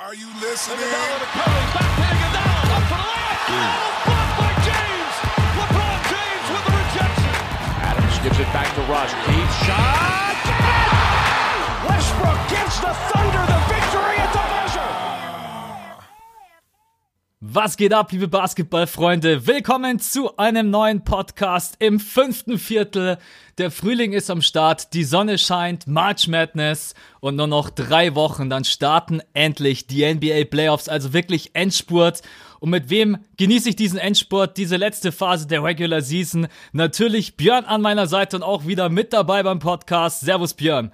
Are you listening? Iguodala to Curry, back to Iguodala, up for the layup. Oh, blocked by James. LeBron James with the rejection. Adams gives it back to Rush. Deep shot. Westbrook gives the Thunder the Was geht ab, liebe Basketballfreunde? Willkommen zu einem neuen Podcast im fünften Viertel. Der Frühling ist am Start, die Sonne scheint, March Madness und nur noch drei Wochen, dann starten endlich die NBA Playoffs, also wirklich Endspurt. Und mit wem genieße ich diesen Endspurt, diese letzte Phase der Regular Season? Natürlich Björn an meiner Seite und auch wieder mit dabei beim Podcast. Servus Björn.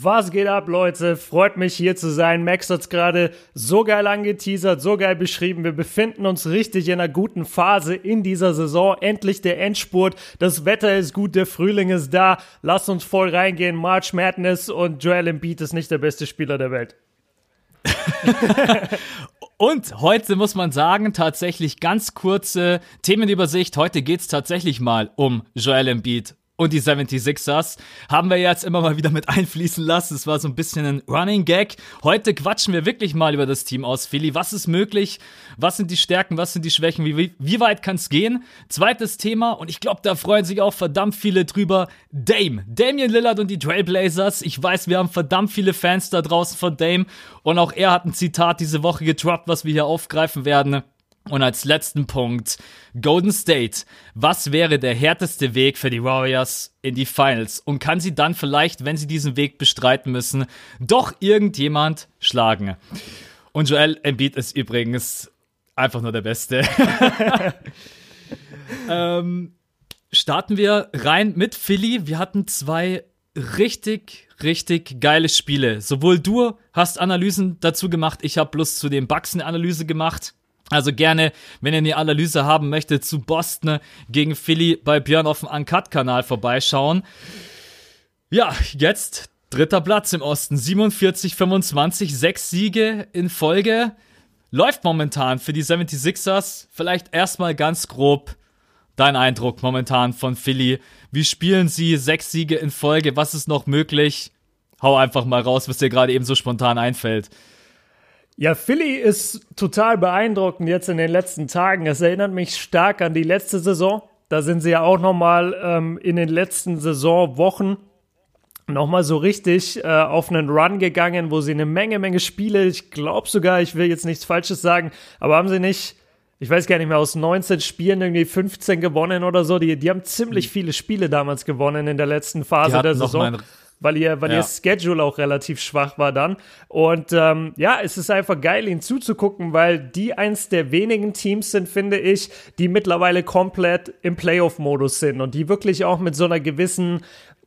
Was geht ab, Leute? Freut mich hier zu sein. Max hat's gerade so geil angeteasert, so geil beschrieben. Wir befinden uns richtig in einer guten Phase in dieser Saison. Endlich der Endspurt. Das Wetter ist gut, der Frühling ist da. Lasst uns voll reingehen. March Madness und Joel Embiid ist nicht der beste Spieler der Welt. Und heute muss man sagen, tatsächlich ganz kurze Themenübersicht. Heute geht's tatsächlich mal um Joel Embiid und die 76ers haben wir jetzt immer mal wieder mit einfließen lassen. Es war so ein bisschen ein Running Gag. Heute quatschen wir wirklich mal über das Team aus Philly. Was ist möglich? Was sind die Stärken? Was sind die Schwächen? Wie, wie, weit kann es gehen? Zweites Thema, und ich glaube, da freuen sich auch verdammt viele drüber. Dame. Damian Lillard und die Trailblazers. Ich weiß, wir haben verdammt viele Fans da draußen von Dame. Und auch er hat ein Zitat diese Woche gedroppt, was wir hier aufgreifen werden. Und als letzten Punkt, Golden State. Was wäre der härteste Weg für die Warriors in die Finals? Und kann sie dann vielleicht, wenn sie diesen Weg bestreiten müssen, doch irgendjemand schlagen? Und Joel Embiid ist übrigens einfach nur der Beste. ähm, starten wir rein mit Philly. Wir hatten zwei richtig, richtig geile Spiele. Sowohl du hast Analysen dazu gemacht, ich habe bloß zu den Bucks eine Analyse gemacht. Also gerne, wenn ihr eine Analyse haben möchtet zu Boston gegen Philly bei Björn auf dem Uncut-Kanal vorbeischauen. Ja, jetzt dritter Platz im Osten. 47, 25, sechs Siege in Folge. Läuft momentan für die 76ers. Vielleicht erstmal ganz grob dein Eindruck momentan von Philly. Wie spielen sie? Sechs Siege in Folge. Was ist noch möglich? Hau einfach mal raus, was dir gerade eben so spontan einfällt. Ja, Philly ist total beeindruckend jetzt in den letzten Tagen. Es erinnert mich stark an die letzte Saison. Da sind sie ja auch nochmal ähm, in den letzten Saisonwochen nochmal so richtig äh, auf einen Run gegangen, wo sie eine Menge, Menge Spiele, ich glaube sogar, ich will jetzt nichts Falsches sagen, aber haben sie nicht, ich weiß gar nicht mehr, aus 19 Spielen irgendwie 15 gewonnen oder so. Die, die haben ziemlich viele Spiele damals gewonnen in der letzten Phase der Saison weil ihr, weil ja. ihr Schedule auch relativ schwach war dann. Und ähm, ja, es ist einfach geil, ihnen zuzugucken, weil die eins der wenigen Teams sind, finde ich, die mittlerweile komplett im Playoff-Modus sind und die wirklich auch mit so einer gewissen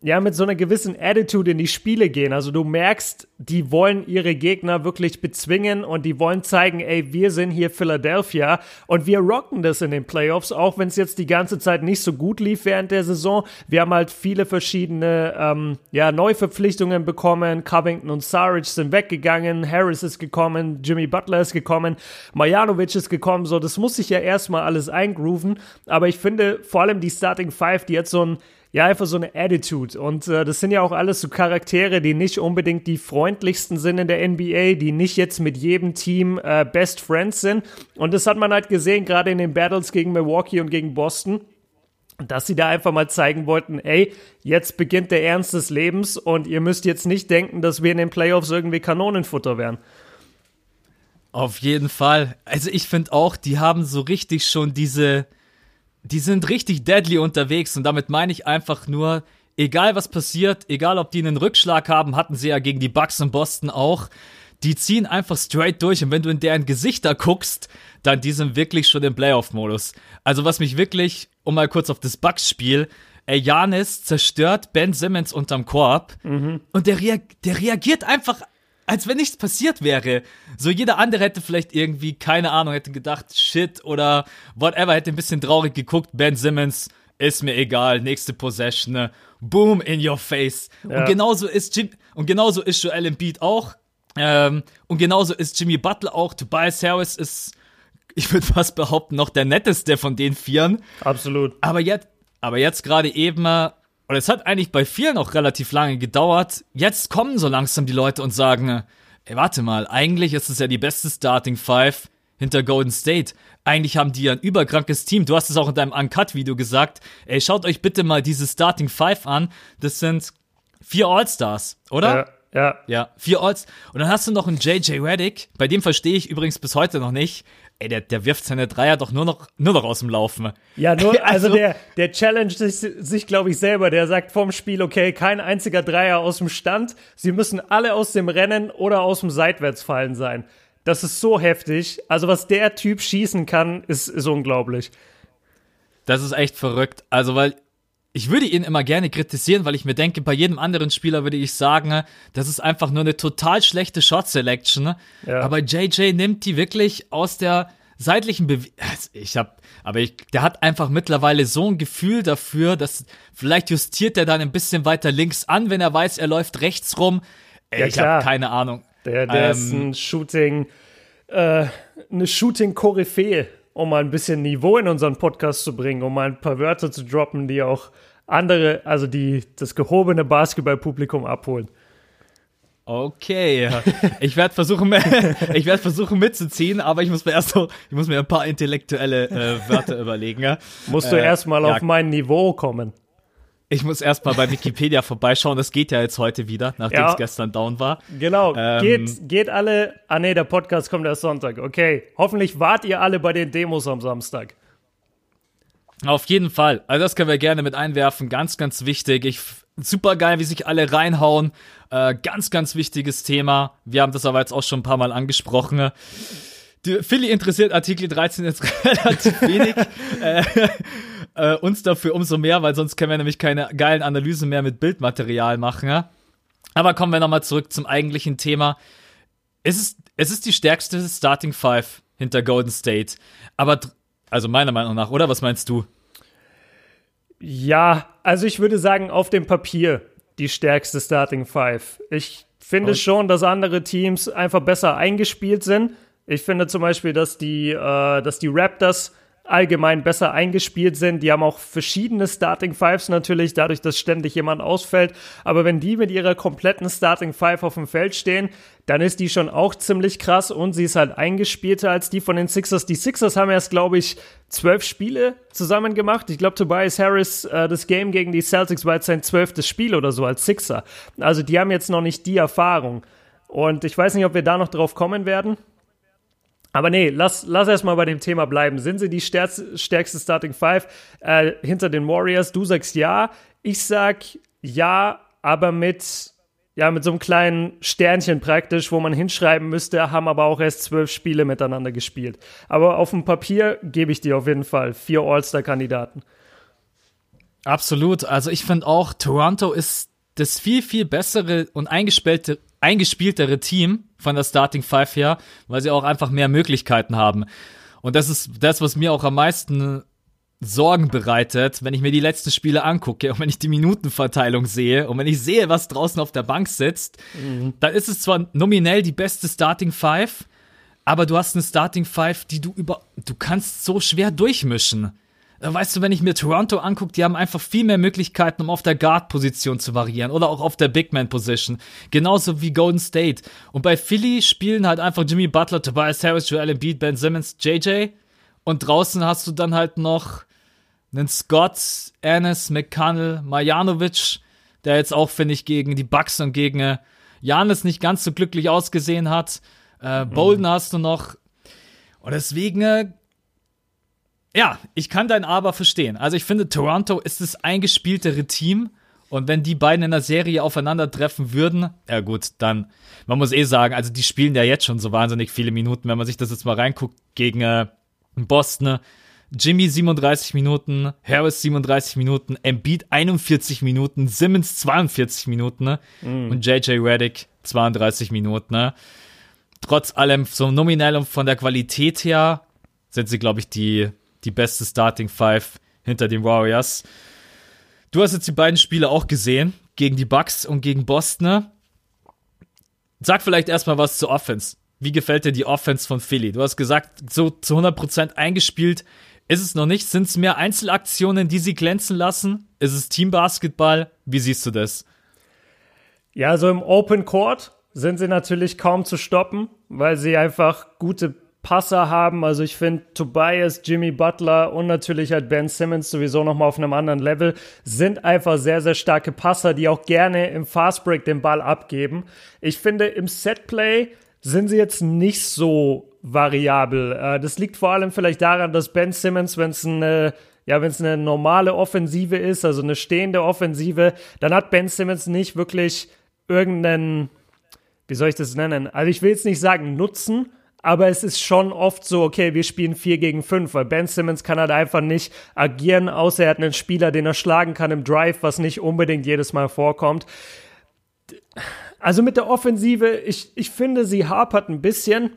ja, mit so einer gewissen Attitude in die Spiele gehen. Also du merkst, die wollen ihre Gegner wirklich bezwingen und die wollen zeigen, ey, wir sind hier Philadelphia und wir rocken das in den Playoffs, auch wenn es jetzt die ganze Zeit nicht so gut lief während der Saison. Wir haben halt viele verschiedene ähm, ja, Neuverpflichtungen bekommen. Covington und Saric sind weggegangen, Harris ist gekommen, Jimmy Butler ist gekommen, Marjanovic ist gekommen. So, das muss sich ja erstmal alles eingrooven. Aber ich finde vor allem die Starting Five, die jetzt so ein ja, einfach so eine Attitude. Und äh, das sind ja auch alles so Charaktere, die nicht unbedingt die freundlichsten sind in der NBA, die nicht jetzt mit jedem Team äh, Best Friends sind. Und das hat man halt gesehen, gerade in den Battles gegen Milwaukee und gegen Boston dass sie da einfach mal zeigen wollten, ey, jetzt beginnt der Ernst des Lebens und ihr müsst jetzt nicht denken, dass wir in den Playoffs irgendwie Kanonenfutter wären. Auf jeden Fall. Also ich finde auch, die haben so richtig schon diese, die sind richtig deadly unterwegs und damit meine ich einfach nur, egal was passiert, egal ob die einen Rückschlag haben, hatten sie ja gegen die Bucks in Boston auch. Die ziehen einfach straight durch und wenn du in deren Gesichter guckst, dann die sind wirklich schon im Playoff-Modus. Also was mich wirklich, um mal kurz auf das Bucks-Spiel, ey, Janis zerstört Ben Simmons unterm Korb mhm. und der, rea der reagiert einfach als wenn nichts passiert wäre. So jeder andere hätte vielleicht irgendwie, keine Ahnung, hätte gedacht, shit oder whatever, hätte ein bisschen traurig geguckt. Ben Simmons, ist mir egal, nächste Possession, ne? boom in your face. Ja. Und genauso ist Jim, und genauso ist Joel Embiid auch. Ähm, und genauso ist Jimmy Butler auch. Tobias Harris ist, ich würde fast behaupten, noch der netteste von den Vieren. Absolut. Aber jetzt, aber jetzt gerade eben und es hat eigentlich bei vielen auch relativ lange gedauert. Jetzt kommen so langsam die Leute und sagen, ey, warte mal, eigentlich ist es ja die beste Starting Five hinter Golden State. Eigentlich haben die ja ein überkrankes Team. Du hast es auch in deinem Uncut-Video gesagt. Ey, schaut euch bitte mal diese Starting Five an. Das sind vier All-Stars, oder? Ja, ja. Ja, vier Alls. Und dann hast du noch einen JJ Reddick. Bei dem verstehe ich übrigens bis heute noch nicht. Ey, der, der wirft seine Dreier doch nur noch, nur noch aus dem Laufen. Ja, nur, also, Also- der, der challenge sich, sich glaube ich, selber. Der sagt vorm Spiel, okay, kein einziger Dreier aus dem Stand. Sie müssen alle aus dem Rennen oder aus dem Seitwärtsfallen sein. Das ist so heftig. Also, was der Typ schießen kann, ist, ist unglaublich. Das ist echt verrückt. Also, weil ich würde ihn immer gerne kritisieren, weil ich mir denke, bei jedem anderen Spieler würde ich sagen, das ist einfach nur eine total schlechte Shot Selection. Ja. Aber JJ nimmt die wirklich aus der seitlichen Bewegung. Ich hab, aber ich, der hat einfach mittlerweile so ein Gefühl dafür, dass vielleicht justiert er dann ein bisschen weiter links an, wenn er weiß, er läuft rechts rum. Ey, Ja, ich habe keine Ahnung. Der, der Ähm, ist ein Shooting, äh, eine Shooting-Koryphäe, um mal ein bisschen Niveau in unseren Podcast zu bringen, um mal ein paar Wörter zu droppen, die auch andere, also die das gehobene Basketballpublikum abholen. Okay, ich werde versuchen, ich werde versuchen mitzuziehen, aber ich muss mir erst so, ich muss mir ein paar intellektuelle äh, Wörter überlegen. Ja? Musst du Äh, erstmal ja. auf mein Niveau kommen. Ich muss erstmal bei Wikipedia vorbeischauen. Das geht ja jetzt heute wieder, nachdem Ja. es gestern down war. Genau, Ähm, geht, geht alle. Ah nee, der Podcast kommt erst Sonntag. Okay, hoffentlich wart ihr alle bei den Demos am Samstag. Auf jeden Fall. Also das können wir gerne mit einwerfen. Ganz, ganz wichtig. Ich super geil, wie sich alle reinhauen. Äh, ganz, ganz wichtiges Thema. Wir haben das aber jetzt auch schon ein paar Mal angesprochen. Die Philly interessiert Artikel 13 jetzt relativ wenig. äh, äh, uns dafür umso mehr, weil sonst können wir nämlich keine geilen Analysen mehr mit Bildmaterial machen. Ja? Aber kommen wir nochmal zurück zum eigentlichen Thema. Es ist, es ist die stärkste Starting Five hinter Golden State. Aber, also meiner Meinung nach, oder? Was meinst du? Ja, also ich würde sagen, auf dem Papier die stärkste Starting Five. Ich finde Und- schon, dass andere Teams einfach besser eingespielt sind. Ich finde zum Beispiel, dass die, äh, dass die Raptors allgemein besser eingespielt sind. Die haben auch verschiedene Starting Fives natürlich, dadurch, dass ständig jemand ausfällt. Aber wenn die mit ihrer kompletten Starting Five auf dem Feld stehen, dann ist die schon auch ziemlich krass und sie ist halt eingespielter als die von den Sixers. Die Sixers haben erst, glaube ich, zwölf Spiele zusammen gemacht. Ich glaube, Tobias Harris, äh, das Game gegen die Celtics war jetzt sein zwölftes Spiel oder so als Sixer. Also die haben jetzt noch nicht die Erfahrung. Und ich weiß nicht, ob wir da noch drauf kommen werden. Aber nee, lass, lass erstmal bei dem Thema bleiben. Sind sie die stärkste, Starting Five äh, hinter den Warriors? Du sagst ja. Ich sag ja, aber mit, ja, mit so einem kleinen Sternchen praktisch, wo man hinschreiben müsste, haben aber auch erst zwölf Spiele miteinander gespielt. Aber auf dem Papier gebe ich dir auf jeden Fall vier All-Star-Kandidaten. Absolut. Also ich finde auch, Toronto ist das viel, viel bessere und eingespielte, eingespieltere Team von der Starting Five her, weil sie auch einfach mehr Möglichkeiten haben. Und das ist das, was mir auch am meisten Sorgen bereitet, wenn ich mir die letzten Spiele angucke und wenn ich die Minutenverteilung sehe und wenn ich sehe, was draußen auf der Bank sitzt, dann ist es zwar nominell die beste Starting Five, aber du hast eine Starting Five, die du über, du kannst so schwer durchmischen. Äh, Weißt du, wenn ich mir Toronto angucke, die haben einfach viel mehr Möglichkeiten, um auf der Guard-Position zu variieren oder auch auf der Big-Man-Position. Genauso wie Golden State. Und bei Philly spielen halt einfach Jimmy Butler, Tobias Harris, Joel Embiid, Ben Simmons, JJ. Und draußen hast du dann halt noch einen Scott, Ennis, McConnell, Marjanovic, der jetzt auch, finde ich, gegen die Bucks und gegen äh, Janis nicht ganz so glücklich ausgesehen hat. Äh, Bolden hast du noch. Und deswegen, äh, ja, ich kann dein Aber verstehen. Also ich finde, Toronto ist das eingespieltere Team. Und wenn die beiden in der Serie aufeinandertreffen würden, ja gut, dann, man muss eh sagen, also die spielen ja jetzt schon so wahnsinnig viele Minuten, wenn man sich das jetzt mal reinguckt, gegen äh, Boston. Jimmy 37 Minuten, Harris 37 Minuten, Embiid 41 Minuten, Simmons 42 Minuten ne? und JJ Reddick 32 Minuten. Ne? Trotz allem, so nominell und von der Qualität her, sind sie, glaube ich, die, die beste Starting Five hinter den Warriors. Du hast jetzt die beiden Spiele auch gesehen, gegen die Bucks und gegen Boston. Sag vielleicht erstmal was zur Offense. Wie gefällt dir die Offense von Philly? Du hast gesagt, so zu 100% eingespielt ist es noch nicht. Sind es mehr Einzelaktionen, die sie glänzen lassen? Ist es Teambasketball? Wie siehst du das? Ja, so im Open Court sind sie natürlich kaum zu stoppen, weil sie einfach gute Passer haben. Also ich finde Tobias, Jimmy Butler und natürlich halt Ben Simmons sowieso nochmal auf einem anderen Level sind einfach sehr, sehr starke Passer, die auch gerne im Fastbreak den Ball abgeben. Ich finde im Setplay sind sie jetzt nicht so variabel. Äh, das liegt vor allem vielleicht daran, dass Ben Simmons, wenn es eine ja, wenn es eine normale Offensive ist, also eine stehende Offensive, dann hat Ben Simmons nicht wirklich irgendeinen, wie soll ich das nennen? Also ich will jetzt nicht sagen Nutzen, aber es ist schon oft so, okay, wir spielen 4 gegen 5, weil Ben Simmons kann halt einfach nicht agieren, außer er hat einen Spieler, den er schlagen kann im Drive, was nicht unbedingt jedes Mal vorkommt. Also mit der Offensive, ich, ich finde, sie hapert ein bisschen.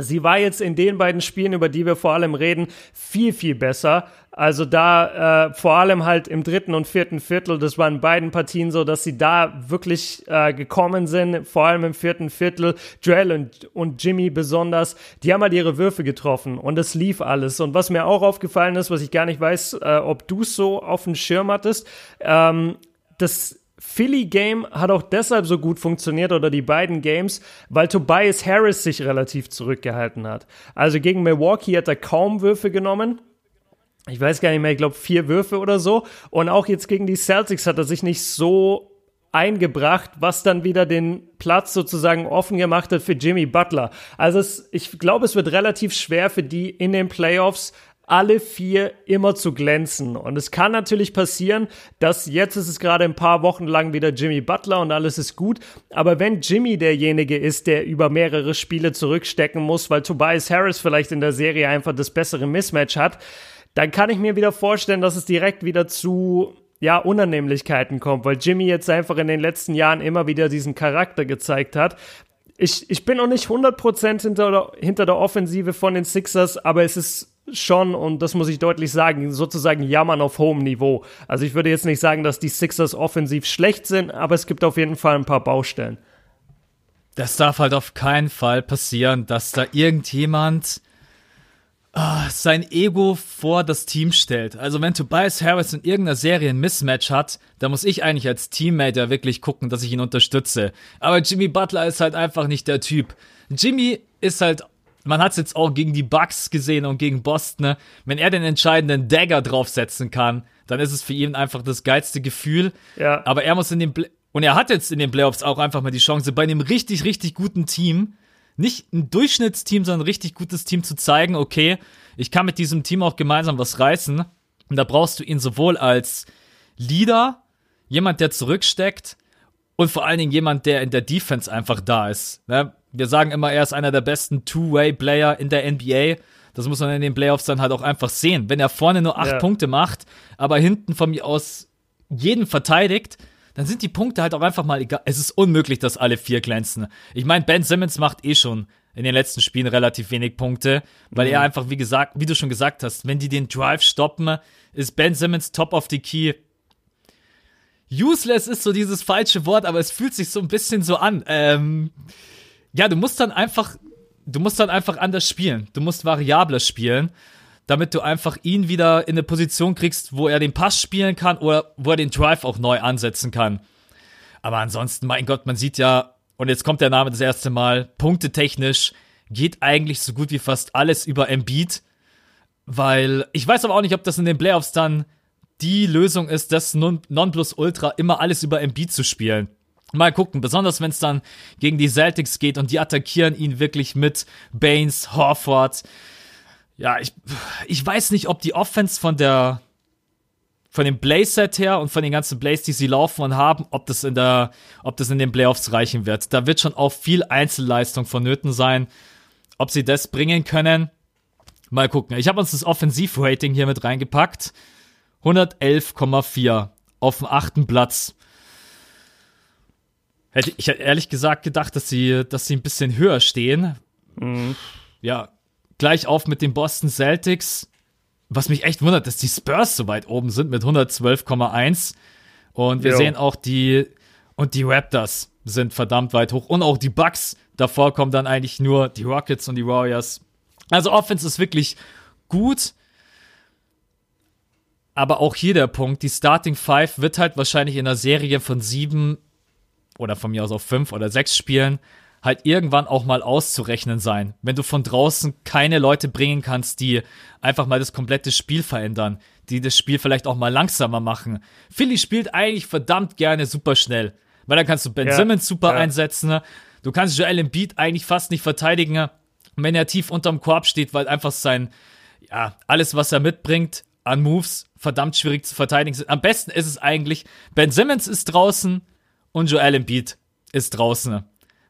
Sie war jetzt in den beiden Spielen, über die wir vor allem reden, viel, viel besser. Also da äh, vor allem halt im dritten und vierten Viertel, das war in beiden Partien so, dass sie da wirklich äh, gekommen sind, vor allem im vierten Viertel. Joel und, und Jimmy besonders, die haben halt ihre Würfe getroffen und es lief alles. Und was mir auch aufgefallen ist, was ich gar nicht weiß, äh, ob du so auf dem Schirm hattest, ähm, das Philly Game hat auch deshalb so gut funktioniert oder die beiden Games, weil Tobias Harris sich relativ zurückgehalten hat. Also gegen Milwaukee hat er kaum Würfe genommen. Ich weiß gar nicht mehr, ich glaube vier Würfe oder so. Und auch jetzt gegen die Celtics hat er sich nicht so eingebracht, was dann wieder den Platz sozusagen offen gemacht hat für Jimmy Butler. Also es, ich glaube, es wird relativ schwer für die in den Playoffs alle vier immer zu glänzen. Und es kann natürlich passieren, dass jetzt ist es gerade ein paar Wochen lang wieder Jimmy Butler und alles ist gut. Aber wenn Jimmy derjenige ist, der über mehrere Spiele zurückstecken muss, weil Tobias Harris vielleicht in der Serie einfach das bessere Mismatch hat, dann kann ich mir wieder vorstellen, dass es direkt wieder zu ja, Unannehmlichkeiten kommt, weil Jimmy jetzt einfach in den letzten Jahren immer wieder diesen Charakter gezeigt hat. Ich, ich bin noch nicht 100% hinter, hinter der Offensive von den Sixers, aber es ist schon, und das muss ich deutlich sagen, sozusagen Jammern auf hohem Niveau. Also ich würde jetzt nicht sagen, dass die Sixers offensiv schlecht sind, aber es gibt auf jeden Fall ein paar Baustellen. Das darf halt auf keinen Fall passieren, dass da irgendjemand oh, sein Ego vor das Team stellt. Also wenn Tobias Harris in irgendeiner Serie ein Mismatch hat, dann muss ich eigentlich als Teammate ja wirklich gucken, dass ich ihn unterstütze. Aber Jimmy Butler ist halt einfach nicht der Typ. Jimmy ist halt man hat es jetzt auch gegen die Bucks gesehen und gegen Boston. Ne? Wenn er den entscheidenden Dagger draufsetzen kann, dann ist es für ihn einfach das geilste Gefühl. Ja. Aber er muss in den Play und er hat jetzt in den Playoffs auch einfach mal die Chance, bei einem richtig, richtig guten Team, nicht ein Durchschnittsteam, sondern ein richtig gutes Team zu zeigen, okay, ich kann mit diesem Team auch gemeinsam was reißen. Und da brauchst du ihn sowohl als Leader, jemand, der zurücksteckt, und vor allen Dingen jemand, der in der Defense einfach da ist. Ne? Wir sagen immer, er ist einer der besten Two-Way-Player in der NBA. Das muss man in den Playoffs dann halt auch einfach sehen. Wenn er vorne nur acht ja. Punkte macht, aber hinten von mir aus jeden verteidigt, dann sind die Punkte halt auch einfach mal egal. Es ist unmöglich, dass alle vier glänzen. Ich meine, Ben Simmons macht eh schon in den letzten Spielen relativ wenig Punkte, weil mhm. er einfach, wie gesagt, wie du schon gesagt hast, wenn die den Drive stoppen, ist Ben Simmons top of the key. Useless ist so dieses falsche Wort, aber es fühlt sich so ein bisschen so an. Ähm, ja, du musst dann einfach, du musst dann einfach anders spielen. Du musst variabler spielen, damit du einfach ihn wieder in eine Position kriegst, wo er den Pass spielen kann oder wo er den Drive auch neu ansetzen kann. Aber ansonsten, mein Gott, man sieht ja, und jetzt kommt der Name das erste Mal, punktetechnisch geht eigentlich so gut wie fast alles über Embiid, weil ich weiß aber auch nicht, ob das in den Playoffs dann die Lösung ist, das Nonplusultra immer alles über Embiid zu spielen. Mal gucken, besonders wenn es dann gegen die Celtics geht und die attackieren ihn wirklich mit Baines, Horford. Ja, ich, ich weiß nicht, ob die Offense von der von dem Playset her und von den ganzen Plays, die sie laufen und haben, ob das in der, ob das in den Playoffs reichen wird. Da wird schon auch viel Einzelleistung vonnöten sein. Ob sie das bringen können, mal gucken. Ich habe uns das Offensivrating hier mit reingepackt. 111,4 auf dem achten Platz. Hätte ich ehrlich gesagt gedacht, dass sie, dass sie ein bisschen höher stehen. Mhm. Ja, gleich auf mit den Boston Celtics. Was mich echt wundert, dass die Spurs so weit oben sind mit 112,1. Und wir jo. sehen auch die, und die Raptors sind verdammt weit hoch. Und auch die Bucks. Davor kommen dann eigentlich nur die Rockets und die Warriors. Also Offense ist wirklich gut. Aber auch hier der Punkt, die Starting Five wird halt wahrscheinlich in einer Serie von sieben oder von mir aus auf fünf oder sechs Spielen halt irgendwann auch mal auszurechnen sein. Wenn du von draußen keine Leute bringen kannst, die einfach mal das komplette Spiel verändern, die das Spiel vielleicht auch mal langsamer machen. Philly spielt eigentlich verdammt gerne super schnell, weil dann kannst du Ben Ja, Simmons super ja. einsetzen. ne? Du kannst Joel Embiid eigentlich fast nicht verteidigen, wenn er tief unterm Korb steht, weil einfach sein, ja, alles, was er mitbringt an Moves, verdammt schwierig zu verteidigen sind. Am besten ist es eigentlich, Ben Simmons ist draußen und Joel Embiid ist draußen.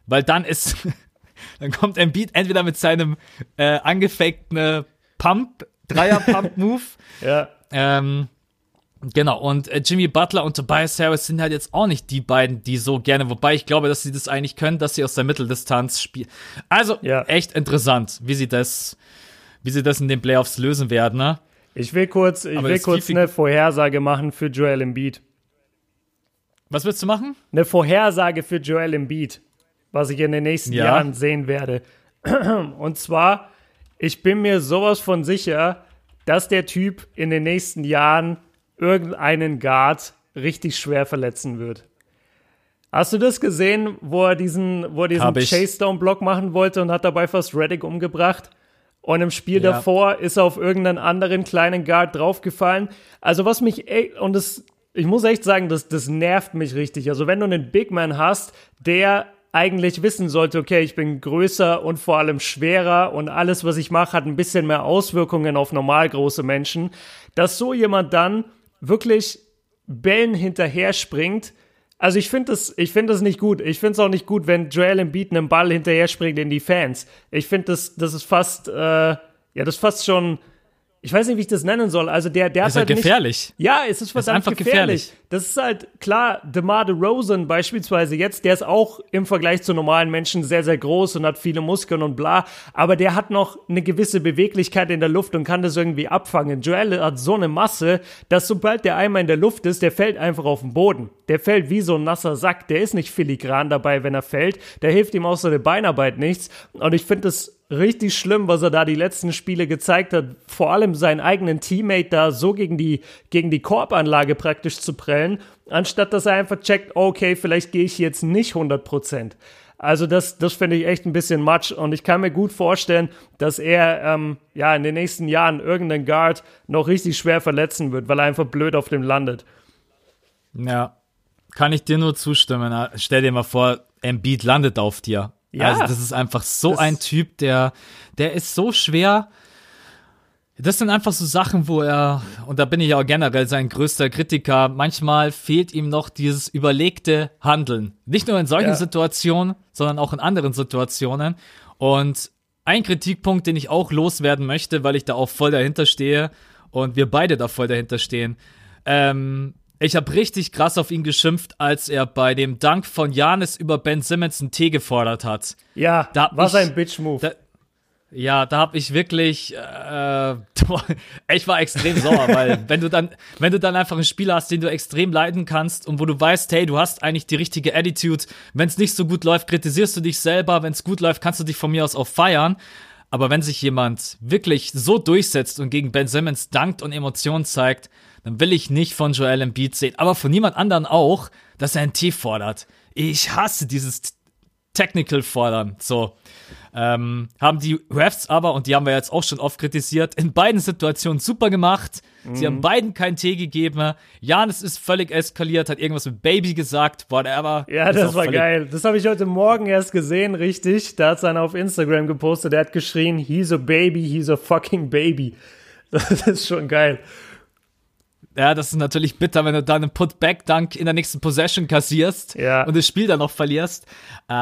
Weil dann ist, dann kommt Embiid entweder mit seinem äh, angefakten äh, Pump, Dreier-Pump-Move, Ja. ähm, genau, und äh, Jimmy Butler und Tobias Harris sind halt jetzt auch nicht die beiden, die so gerne, wobei ich glaube, dass sie das eigentlich können, dass sie aus der Mitteldistanz spielen. Also, Ja. echt interessant, wie sie das, wie sie das in den Playoffs lösen werden, ne? Ich will kurz, ich Aber will kurz eine Vorhersage machen für Joel Embiid. Was willst du machen? Eine Vorhersage für Joel Embiid, was ich in den nächsten Ja. Jahren sehen werde. Und zwar, ich bin mir sowas von sicher, dass der Typ in den nächsten Jahren irgendeinen Guard richtig schwer verletzen wird. Hast du das gesehen, wo er diesen, wo er diesen. Chase-Down-Block machen wollte und hat dabei fast Reddick umgebracht? Und im Spiel Ja. davor ist er auf irgendeinen anderen kleinen Guard draufgefallen. Also was mich echt, und das, ich muss echt sagen, das, das nervt mich richtig. Also wenn du einen Big Man hast, der eigentlich wissen sollte, okay, ich bin größer und vor allem schwerer und alles, was ich mache, hat ein bisschen mehr Auswirkungen auf normal große Menschen, dass so jemand dann wirklich Bällen hinterher springt. Also ich finde das, ich das nicht gut. Ich finde es auch nicht gut, wenn Joel Embiid einen Ball hinterher springt in die Fans. Ich finde das, das ist fast, äh, ja, das ist fast schon, ich weiß nicht, wie ich das nennen soll. Also der, der Ist halt halt nicht, gefährlich. ja, es ist verdammt einfach gefährlich. gefährlich. Das ist halt klar, DeMar DeRozan beispielsweise jetzt, der ist auch im Vergleich zu normalen Menschen sehr, sehr groß und hat viele Muskeln und bla, aber der hat noch eine gewisse Beweglichkeit in der Luft und kann das irgendwie abfangen. Joel hat so eine Masse, dass sobald der einmal in der Luft ist, der fällt einfach auf den Boden. Der fällt wie so ein nasser Sack. Der ist nicht filigran dabei, wenn er fällt. Da hilft ihm auch seine Beinarbeit nichts. Und ich finde es richtig schlimm, was er da die letzten Spiele gezeigt hat. Vor allem seinen eigenen Teammate da so gegen die, gegen die Korbanlage praktisch zu prellen, anstatt dass er einfach checkt, okay, vielleicht gehe ich jetzt nicht 100%. Also das, das finde ich echt ein bisschen Matsch und ich kann mir gut vorstellen, dass er ähm, ja in den nächsten Jahren irgendeinen Guard noch richtig schwer verletzen wird, weil er einfach blöd auf dem landet. Ja, kann ich dir nur zustimmen. Stell dir mal vor, Embiid landet auf dir. Ja. Also das ist einfach so Das- ein Typ, der, der ist so schwer. Das sind einfach so Sachen, wo er, und da bin ich auch generell sein größter Kritiker, manchmal fehlt ihm noch dieses überlegte Handeln. Nicht nur in solchen Ja. Situationen, sondern auch in anderen Situationen. Und ein Kritikpunkt, den ich auch loswerden möchte, weil ich da auch voll dahinter stehe und wir beide da voll dahinter stehen. Ähm, ich habe richtig krass auf ihn geschimpft, als er bei dem Dank von Janis über Ben Simmons einen Tee gefordert hat. Ja, Da was ich- ein Bitch-Move. Ja, da habe ich wirklich, äh, ich war extrem sauer, weil wenn du dann, wenn du dann einfach einen Spieler hast, den du extrem leiden kannst und wo du weißt, hey, du hast eigentlich die richtige Attitude, wenn es nicht so gut läuft, kritisierst du dich selber, wenn es gut läuft, kannst du dich von mir aus auch feiern. Aber wenn sich jemand wirklich so durchsetzt und gegen Ben Simmons dankt und Emotionen zeigt, dann will ich nicht von Joel Embiid sehen, aber von niemand anderen auch, dass er einen Tee fordert. Ich hasse dieses Technical fordern. So. Ähm, haben die Refs aber, und die haben wir jetzt auch schon oft kritisiert, in beiden Situationen super gemacht. Sie Mhm. haben beiden keinen Tee gegeben. Janis ist völlig eskaliert, hat irgendwas mit Baby gesagt, whatever. Ja, das war geil. Das habe ich heute Morgen erst gesehen, richtig. Da hat es einer auf Instagram gepostet, der hat geschrien, he's a baby, he's a fucking baby. Das ist schon geil. Ja, das ist natürlich bitter, wenn du dann einen Put-Back-Dunk in der nächsten Possession kassierst Ja. und das Spiel dann noch verlierst. Äh,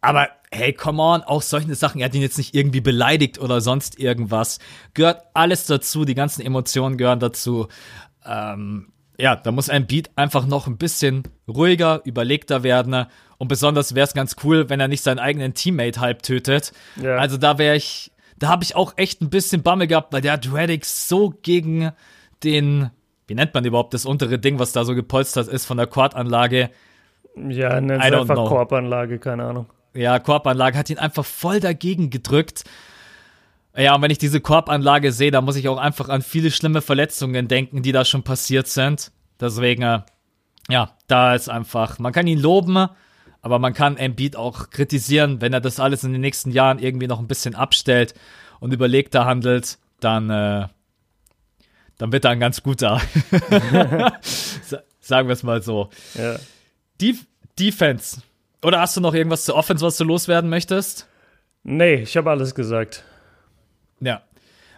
aber hey, come on, auch solche Sachen, er hat ihn jetzt nicht irgendwie beleidigt oder sonst irgendwas. Gehört alles dazu, die ganzen Emotionen gehören dazu. Ähm, ja, da muss ein Beat einfach noch ein bisschen ruhiger, überlegter werden. Und besonders wäre es ganz cool, wenn er nicht seinen eigenen Teammate halb tötet. Ja. Also da wäre ich, da habe ich auch echt ein bisschen Bammel gehabt, weil der hat Reddick so gegen den, wie nennt man überhaupt das untere Ding, was da so gepolstert ist von der Kordanlage. Ja, nennt don't einfach know. Korbanlage, keine Ahnung. Ja, Korbanlage hat ihn einfach voll dagegen gedrückt. Ja, und wenn ich diese Korbanlage sehe, dann muss ich auch einfach an viele schlimme Verletzungen denken, die da schon passiert sind. Deswegen, äh, ja, da ist einfach, man kann ihn loben, Aber man kann Embiid auch kritisieren, wenn er das alles in den nächsten Jahren irgendwie noch ein bisschen abstellt und überlegter handelt, dann, äh, dann wird er ein ganz guter. Sagen wir es mal so. Ja. Def Defense. Oder hast du noch irgendwas zur Offense, was du loswerden möchtest? Nee, ich habe alles gesagt. Ja.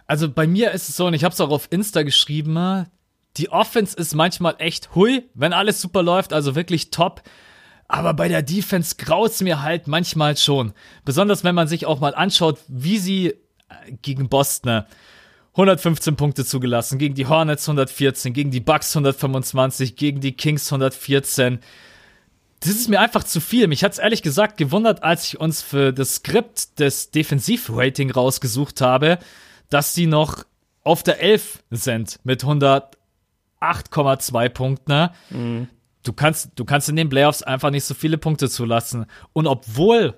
Also bei mir ist es so, und ich habe es auch auf Insta geschrieben, die Offense ist manchmal echt hui, wenn alles super läuft, also wirklich top. Aber bei der Defense graut's mir halt manchmal schon. Besonders wenn man sich auch mal anschaut, wie sie äh, gegen Boston 115 Punkte zugelassen, gegen die Hornets 114, gegen die Bucks 125, gegen die Kings 114. Das ist mir einfach zu viel. Mich hat's ehrlich gesagt gewundert, als ich uns für das Skript des Defensivrating rausgesucht habe, dass sie noch auf der 11 sind mit 108,2 Punkten. Mhm. Du kannst, du kannst in den Playoffs einfach nicht so viele Punkte zulassen. Und obwohl,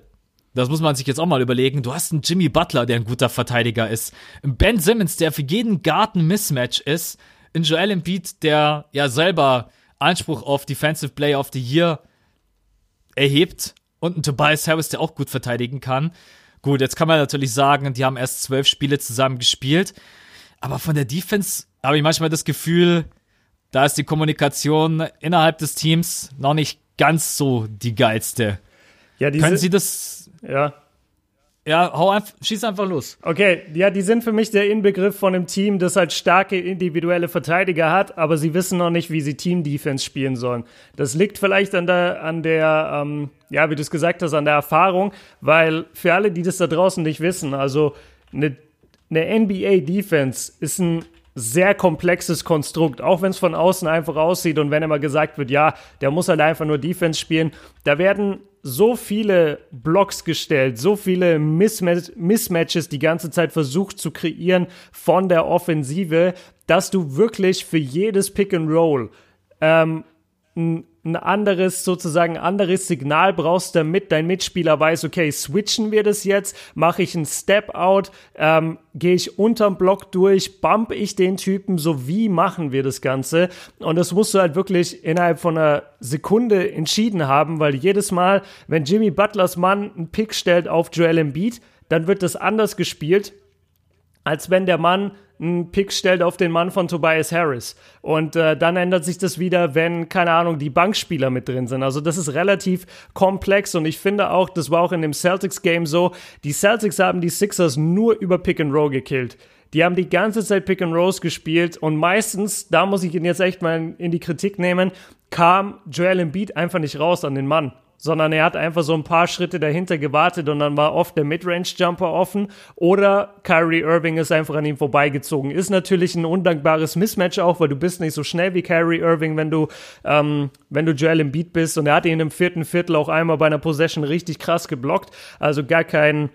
das muss man sich jetzt auch mal überlegen, du hast einen Jimmy Butler, der ein guter Verteidiger ist. Einen Ben Simmons, der für jeden Garten Mismatch ist. Ein Joel Embiid, der ja selber Anspruch auf Defensive Player of the Year erhebt. Und ein Tobias Harris, der auch gut verteidigen kann. Gut, jetzt kann man natürlich sagen, die haben erst zwölf Spiele zusammen gespielt. Aber von der Defense habe ich manchmal das Gefühl, da ist die Kommunikation innerhalb des Teams noch nicht ganz so die geilste. Ja, Können Sie das? Ja. Ja, hau einfach, schieß einfach los. Okay, ja, die sind für mich der Inbegriff von einem Team, das halt starke individuelle Verteidiger hat, aber sie wissen noch nicht, wie sie Team-Defense spielen sollen. Das liegt vielleicht an der, an der, ähm, ja, wie du es gesagt hast, an der Erfahrung, weil für alle, die das da draußen nicht wissen, also eine, eine NBA-Defense ist ein sehr komplexes Konstrukt, auch wenn es von außen einfach aussieht und wenn immer gesagt wird, ja, der muss halt einfach nur Defense spielen, da werden so viele Blocks gestellt, so viele Mismatch Mismatches die ganze Zeit versucht zu kreieren von der Offensive, dass du wirklich für jedes Pick and Roll ähm, ein ein anderes, sozusagen anderes Signal brauchst, damit dein Mitspieler weiß, okay, switchen wir das jetzt, mache ich einen Step-Out, ähm, gehe ich unterm Block durch, bump ich den Typen, so wie machen wir das Ganze? Und das musst du halt wirklich innerhalb von einer Sekunde entschieden haben, weil jedes Mal, wenn Jimmy Butlers Mann einen Pick stellt auf Joel Embiid, dann wird das anders gespielt, als wenn der Mann einen Pick stellt auf den Mann von Tobias Harris. Und äh, dann ändert sich das wieder, wenn, keine Ahnung, die Bankspieler mit drin sind. Also das ist relativ komplex und ich finde auch, das war auch in dem Celtics-Game so, die Celtics haben die Sixers nur über Pick and Roll gekillt. Die haben die ganze Zeit Pick and Rolls gespielt und meistens, da muss ich ihn jetzt echt mal in die Kritik nehmen, kam Joel Embiid einfach nicht raus an den Mann sondern er hat einfach so ein paar Schritte dahinter gewartet und dann war oft der Midrange-Jumper offen oder Kyrie Irving ist einfach an ihm vorbeigezogen. Ist natürlich ein undankbares Mismatch auch, weil du bist nicht so schnell wie Kyrie Irving, wenn du, ähm, wenn du Joel Embiid bist. Und er hat ihn im vierten Viertel auch einmal bei einer Possession richtig krass geblockt, also gar kein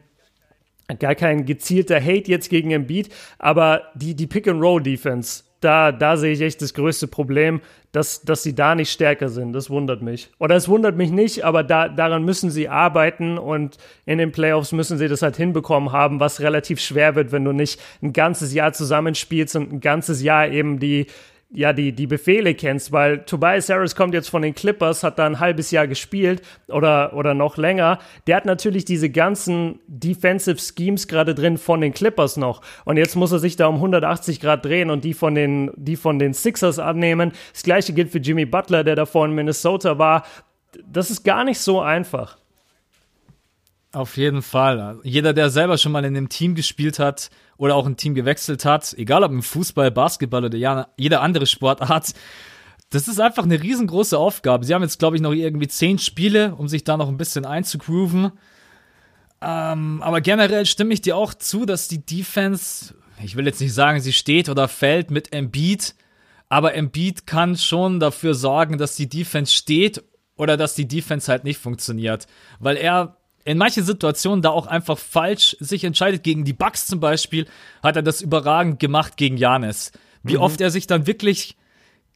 gar kein gezielter Hate jetzt gegen Embiid, aber die, die Pick-and-Roll-Defense, da, da sehe ich echt das größte Problem, dass, dass sie da nicht stärker sind. Das wundert mich. Oder es wundert mich nicht, aber da, daran müssen sie arbeiten und in den Playoffs müssen sie das halt hinbekommen haben, was relativ schwer wird, wenn du nicht ein ganzes Jahr zusammenspielst und ein ganzes Jahr eben die, ja, die, die Befehle kennst, weil Tobias Harris kommt jetzt von den Clippers, hat da ein halbes Jahr gespielt oder, oder noch länger. Der hat natürlich diese ganzen Defensive Schemes gerade drin von den Clippers noch. Und jetzt muss er sich da um 180 Grad drehen und die von den, die von den Sixers annehmen. Das gleiche gilt für Jimmy Butler, der davor in Minnesota war. Das ist gar nicht so einfach. Auf jeden Fall. Jeder, der selber schon mal in einem Team gespielt hat, oder auch ein Team gewechselt hat, egal ob im Fußball, Basketball oder jeder andere Sportart, das ist einfach eine riesengroße Aufgabe. Sie haben jetzt, glaube ich, noch irgendwie zehn Spiele, um sich da noch ein bisschen einzugrooven. Ähm, aber generell stimme ich dir auch zu, dass die Defense, ich will jetzt nicht sagen, sie steht oder fällt mit Embiid, aber Embiid kann schon dafür sorgen, dass die Defense steht oder dass die Defense halt nicht funktioniert. Weil er in manchen Situationen da auch einfach falsch sich entscheidet. Gegen die Bucks zum Beispiel hat er das überragend gemacht gegen Janis. Wie mhm. oft er sich dann wirklich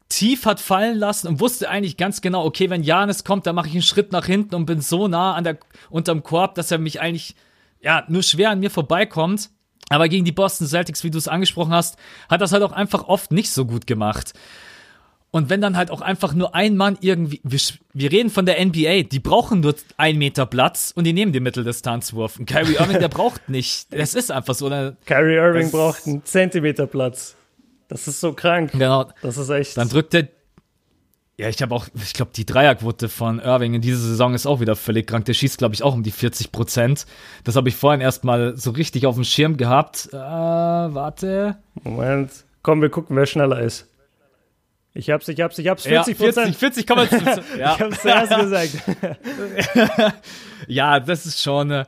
tief hat fallen lassen und wusste eigentlich ganz genau, okay, wenn Janis kommt, dann mache ich einen Schritt nach hinten und bin so nah an der, unterm Korb, dass er mich eigentlich, ja, nur schwer an mir vorbeikommt. Aber gegen die Boston Celtics, wie du es angesprochen hast, hat das halt auch einfach oft nicht so gut gemacht. Und wenn dann halt auch einfach nur ein Mann irgendwie, wir, wir reden von der NBA, die brauchen nur ein Meter Platz und die nehmen den Mitteldistanzwurf. Und Kyrie Irving, der braucht nicht. Das ist einfach so. Eine, Kyrie Irving braucht einen Zentimeter Platz. Das ist so krank. genau. Das ist echt. Dann drückt er. Ja, ich habe auch, ich glaube, die Dreierquote von Irving in dieser Saison ist auch wieder völlig krank. Der schießt, glaube ich, auch um die 40 Prozent. Das habe ich vorhin erstmal so richtig auf dem Schirm gehabt. Äh, warte. Moment. Komm, wir gucken, wer schneller ist. Ich hab's, ich hab's, ich hab's. 40 Ja, Prozent. 40, 40 kann man. ja. Ich hab's zuerst gesagt. ja, das ist schon. Äh,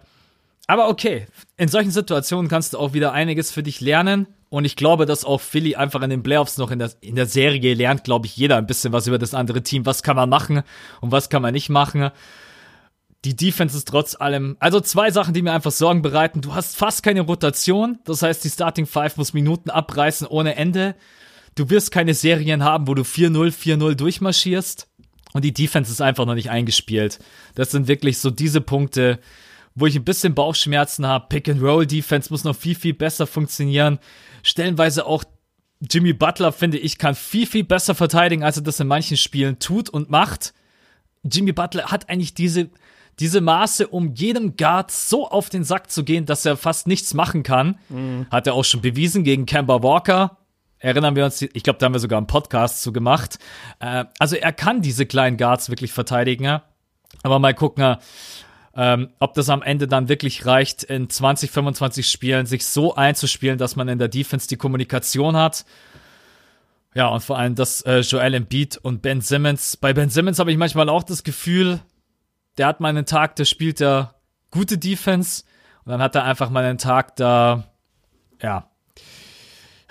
aber okay, in solchen Situationen kannst du auch wieder einiges für dich lernen. Und ich glaube, dass auch Philly einfach in den Playoffs noch in der, in der Serie lernt, glaube ich, jeder ein bisschen was über das andere Team. Was kann man machen und was kann man nicht machen. Die Defense ist trotz allem, also zwei Sachen, die mir einfach Sorgen bereiten. Du hast fast keine Rotation. Das heißt, die Starting Five muss Minuten abreißen ohne Ende. Du wirst keine Serien haben, wo du 4-0, 4-0 durchmarschierst. Und die Defense ist einfach noch nicht eingespielt. Das sind wirklich so diese Punkte, wo ich ein bisschen Bauchschmerzen habe. Pick-and-Roll-Defense muss noch viel, viel besser funktionieren. Stellenweise auch Jimmy Butler, finde ich, kann viel, viel besser verteidigen, als er das in manchen Spielen tut und macht. Jimmy Butler hat eigentlich diese, diese Maße, um jedem Guard so auf den Sack zu gehen, dass er fast nichts machen kann. Hat er auch schon bewiesen gegen Kemba Walker. Erinnern wir uns, ich glaube, da haben wir sogar einen Podcast zu gemacht. Äh, also er kann diese kleinen Guards wirklich verteidigen. ja. Aber mal gucken, ähm, ob das am Ende dann wirklich reicht, in 20, 25 Spielen sich so einzuspielen, dass man in der Defense die Kommunikation hat. Ja, und vor allem, dass äh, Joel Embiid und Ben Simmons, bei Ben Simmons habe ich manchmal auch das Gefühl, der hat mal einen Tag, da spielt er gute Defense und dann hat er einfach mal einen Tag, da, ja,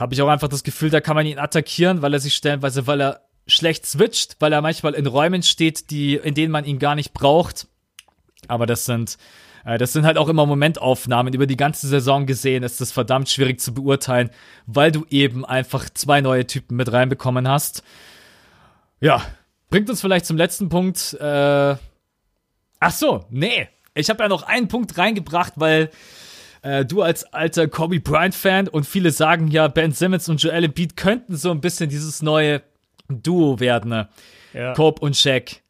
habe ich auch einfach das Gefühl, da kann man ihn attackieren, weil er sich stellenweise, weil er schlecht switcht, weil er manchmal in Räumen steht, die, in denen man ihn gar nicht braucht. Aber das sind, äh, das sind halt auch immer Momentaufnahmen. Über die ganze Saison gesehen ist das verdammt schwierig zu beurteilen, weil du eben einfach zwei neue Typen mit reinbekommen hast. Ja, bringt uns vielleicht zum letzten Punkt. Äh, ach so, nee. Ich habe ja noch einen Punkt reingebracht, weil äh, du als alter Kobe Bryant-Fan und viele sagen ja, Ben Simmons und Joel Embiid könnten so ein bisschen dieses neue Duo werden. Ne? Ja. Cope und Shaq.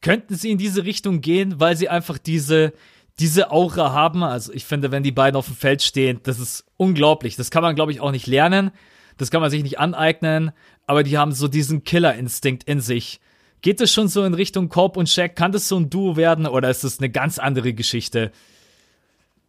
Könnten sie in diese Richtung gehen, weil sie einfach diese, diese Aura haben? Also ich finde, wenn die beiden auf dem Feld stehen, das ist unglaublich. Das kann man, glaube ich, auch nicht lernen. Das kann man sich nicht aneignen. Aber die haben so diesen Killer-Instinkt in sich. Geht es schon so in Richtung Cope und Shaq? Kann das so ein Duo werden oder ist das eine ganz andere Geschichte?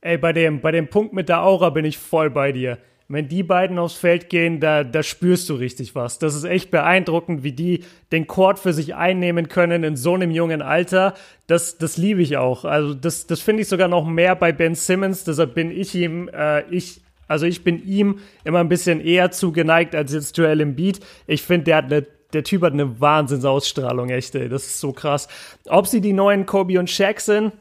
Ey, bei dem, bei dem Punkt mit der Aura bin ich voll bei dir. Wenn die beiden aufs Feld gehen, da, da spürst du richtig was. Das ist echt beeindruckend, wie die den Court für sich einnehmen können in so einem jungen Alter. Das, das liebe ich auch. Also das, das finde ich sogar noch mehr bei Ben Simmons. Deshalb bin ich ihm, äh, ich, also ich bin ihm immer ein bisschen eher zugeneigt als jetzt Joel Embiid. Ich finde, der hat eine der Typ hat eine Wahnsinnsausstrahlung, echt, ey. Das ist so krass. Ob sie die neuen Kobe und Shaq sind,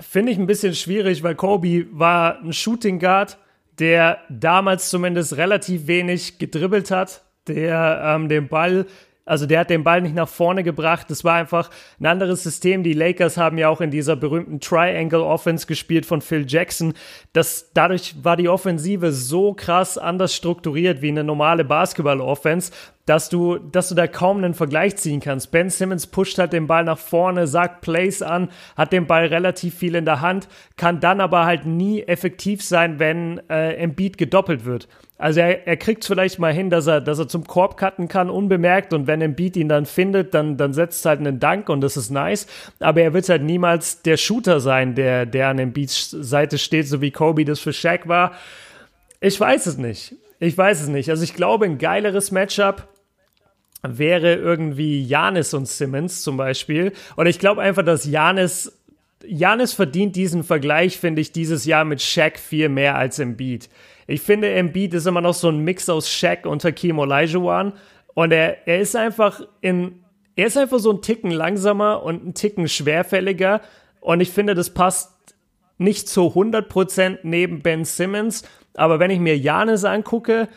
finde ich ein bisschen schwierig, weil Kobe war ein Shooting Guard, der damals zumindest relativ wenig gedribbelt hat, der ähm, den Ball, also der hat den Ball nicht nach vorne gebracht. Das war einfach ein anderes System. Die Lakers haben ja auch in dieser berühmten Triangle Offense gespielt von Phil Jackson. Das, dadurch war die Offensive so krass anders strukturiert wie eine normale Basketball-Offense, dass du, dass du da kaum einen Vergleich ziehen kannst. Ben Simmons pusht halt den Ball nach vorne, sagt Plays an, hat den Ball relativ viel in der Hand, kann dann aber halt nie effektiv sein, wenn äh, Embiid gedoppelt wird. Also er, er kriegt vielleicht mal hin, dass er, dass er zum Korb cutten kann, unbemerkt und wenn Embiid ihn dann findet, dann, dann setzt halt einen Dank und das ist nice. Aber er wird halt niemals der Shooter sein, der, der an Embiids Seite steht, so wie Kobe das für Shaq war. Ich weiß es nicht. Ich weiß es nicht. Also ich glaube, ein geileres Matchup wäre irgendwie Janis und Simmons zum Beispiel. Und ich glaube einfach, dass Janis, Janis verdient diesen Vergleich, finde ich, dieses Jahr mit Shaq viel mehr als Embiid. Ich finde, Embiid ist immer noch so ein Mix aus Shaq und Hakim Olajuwon. Und er, er ist einfach in, er ist einfach so ein Ticken langsamer und ein Ticken schwerfälliger. Und ich finde, das passt nicht zu 100% neben Ben Simmons. Aber wenn ich mir Janis angucke,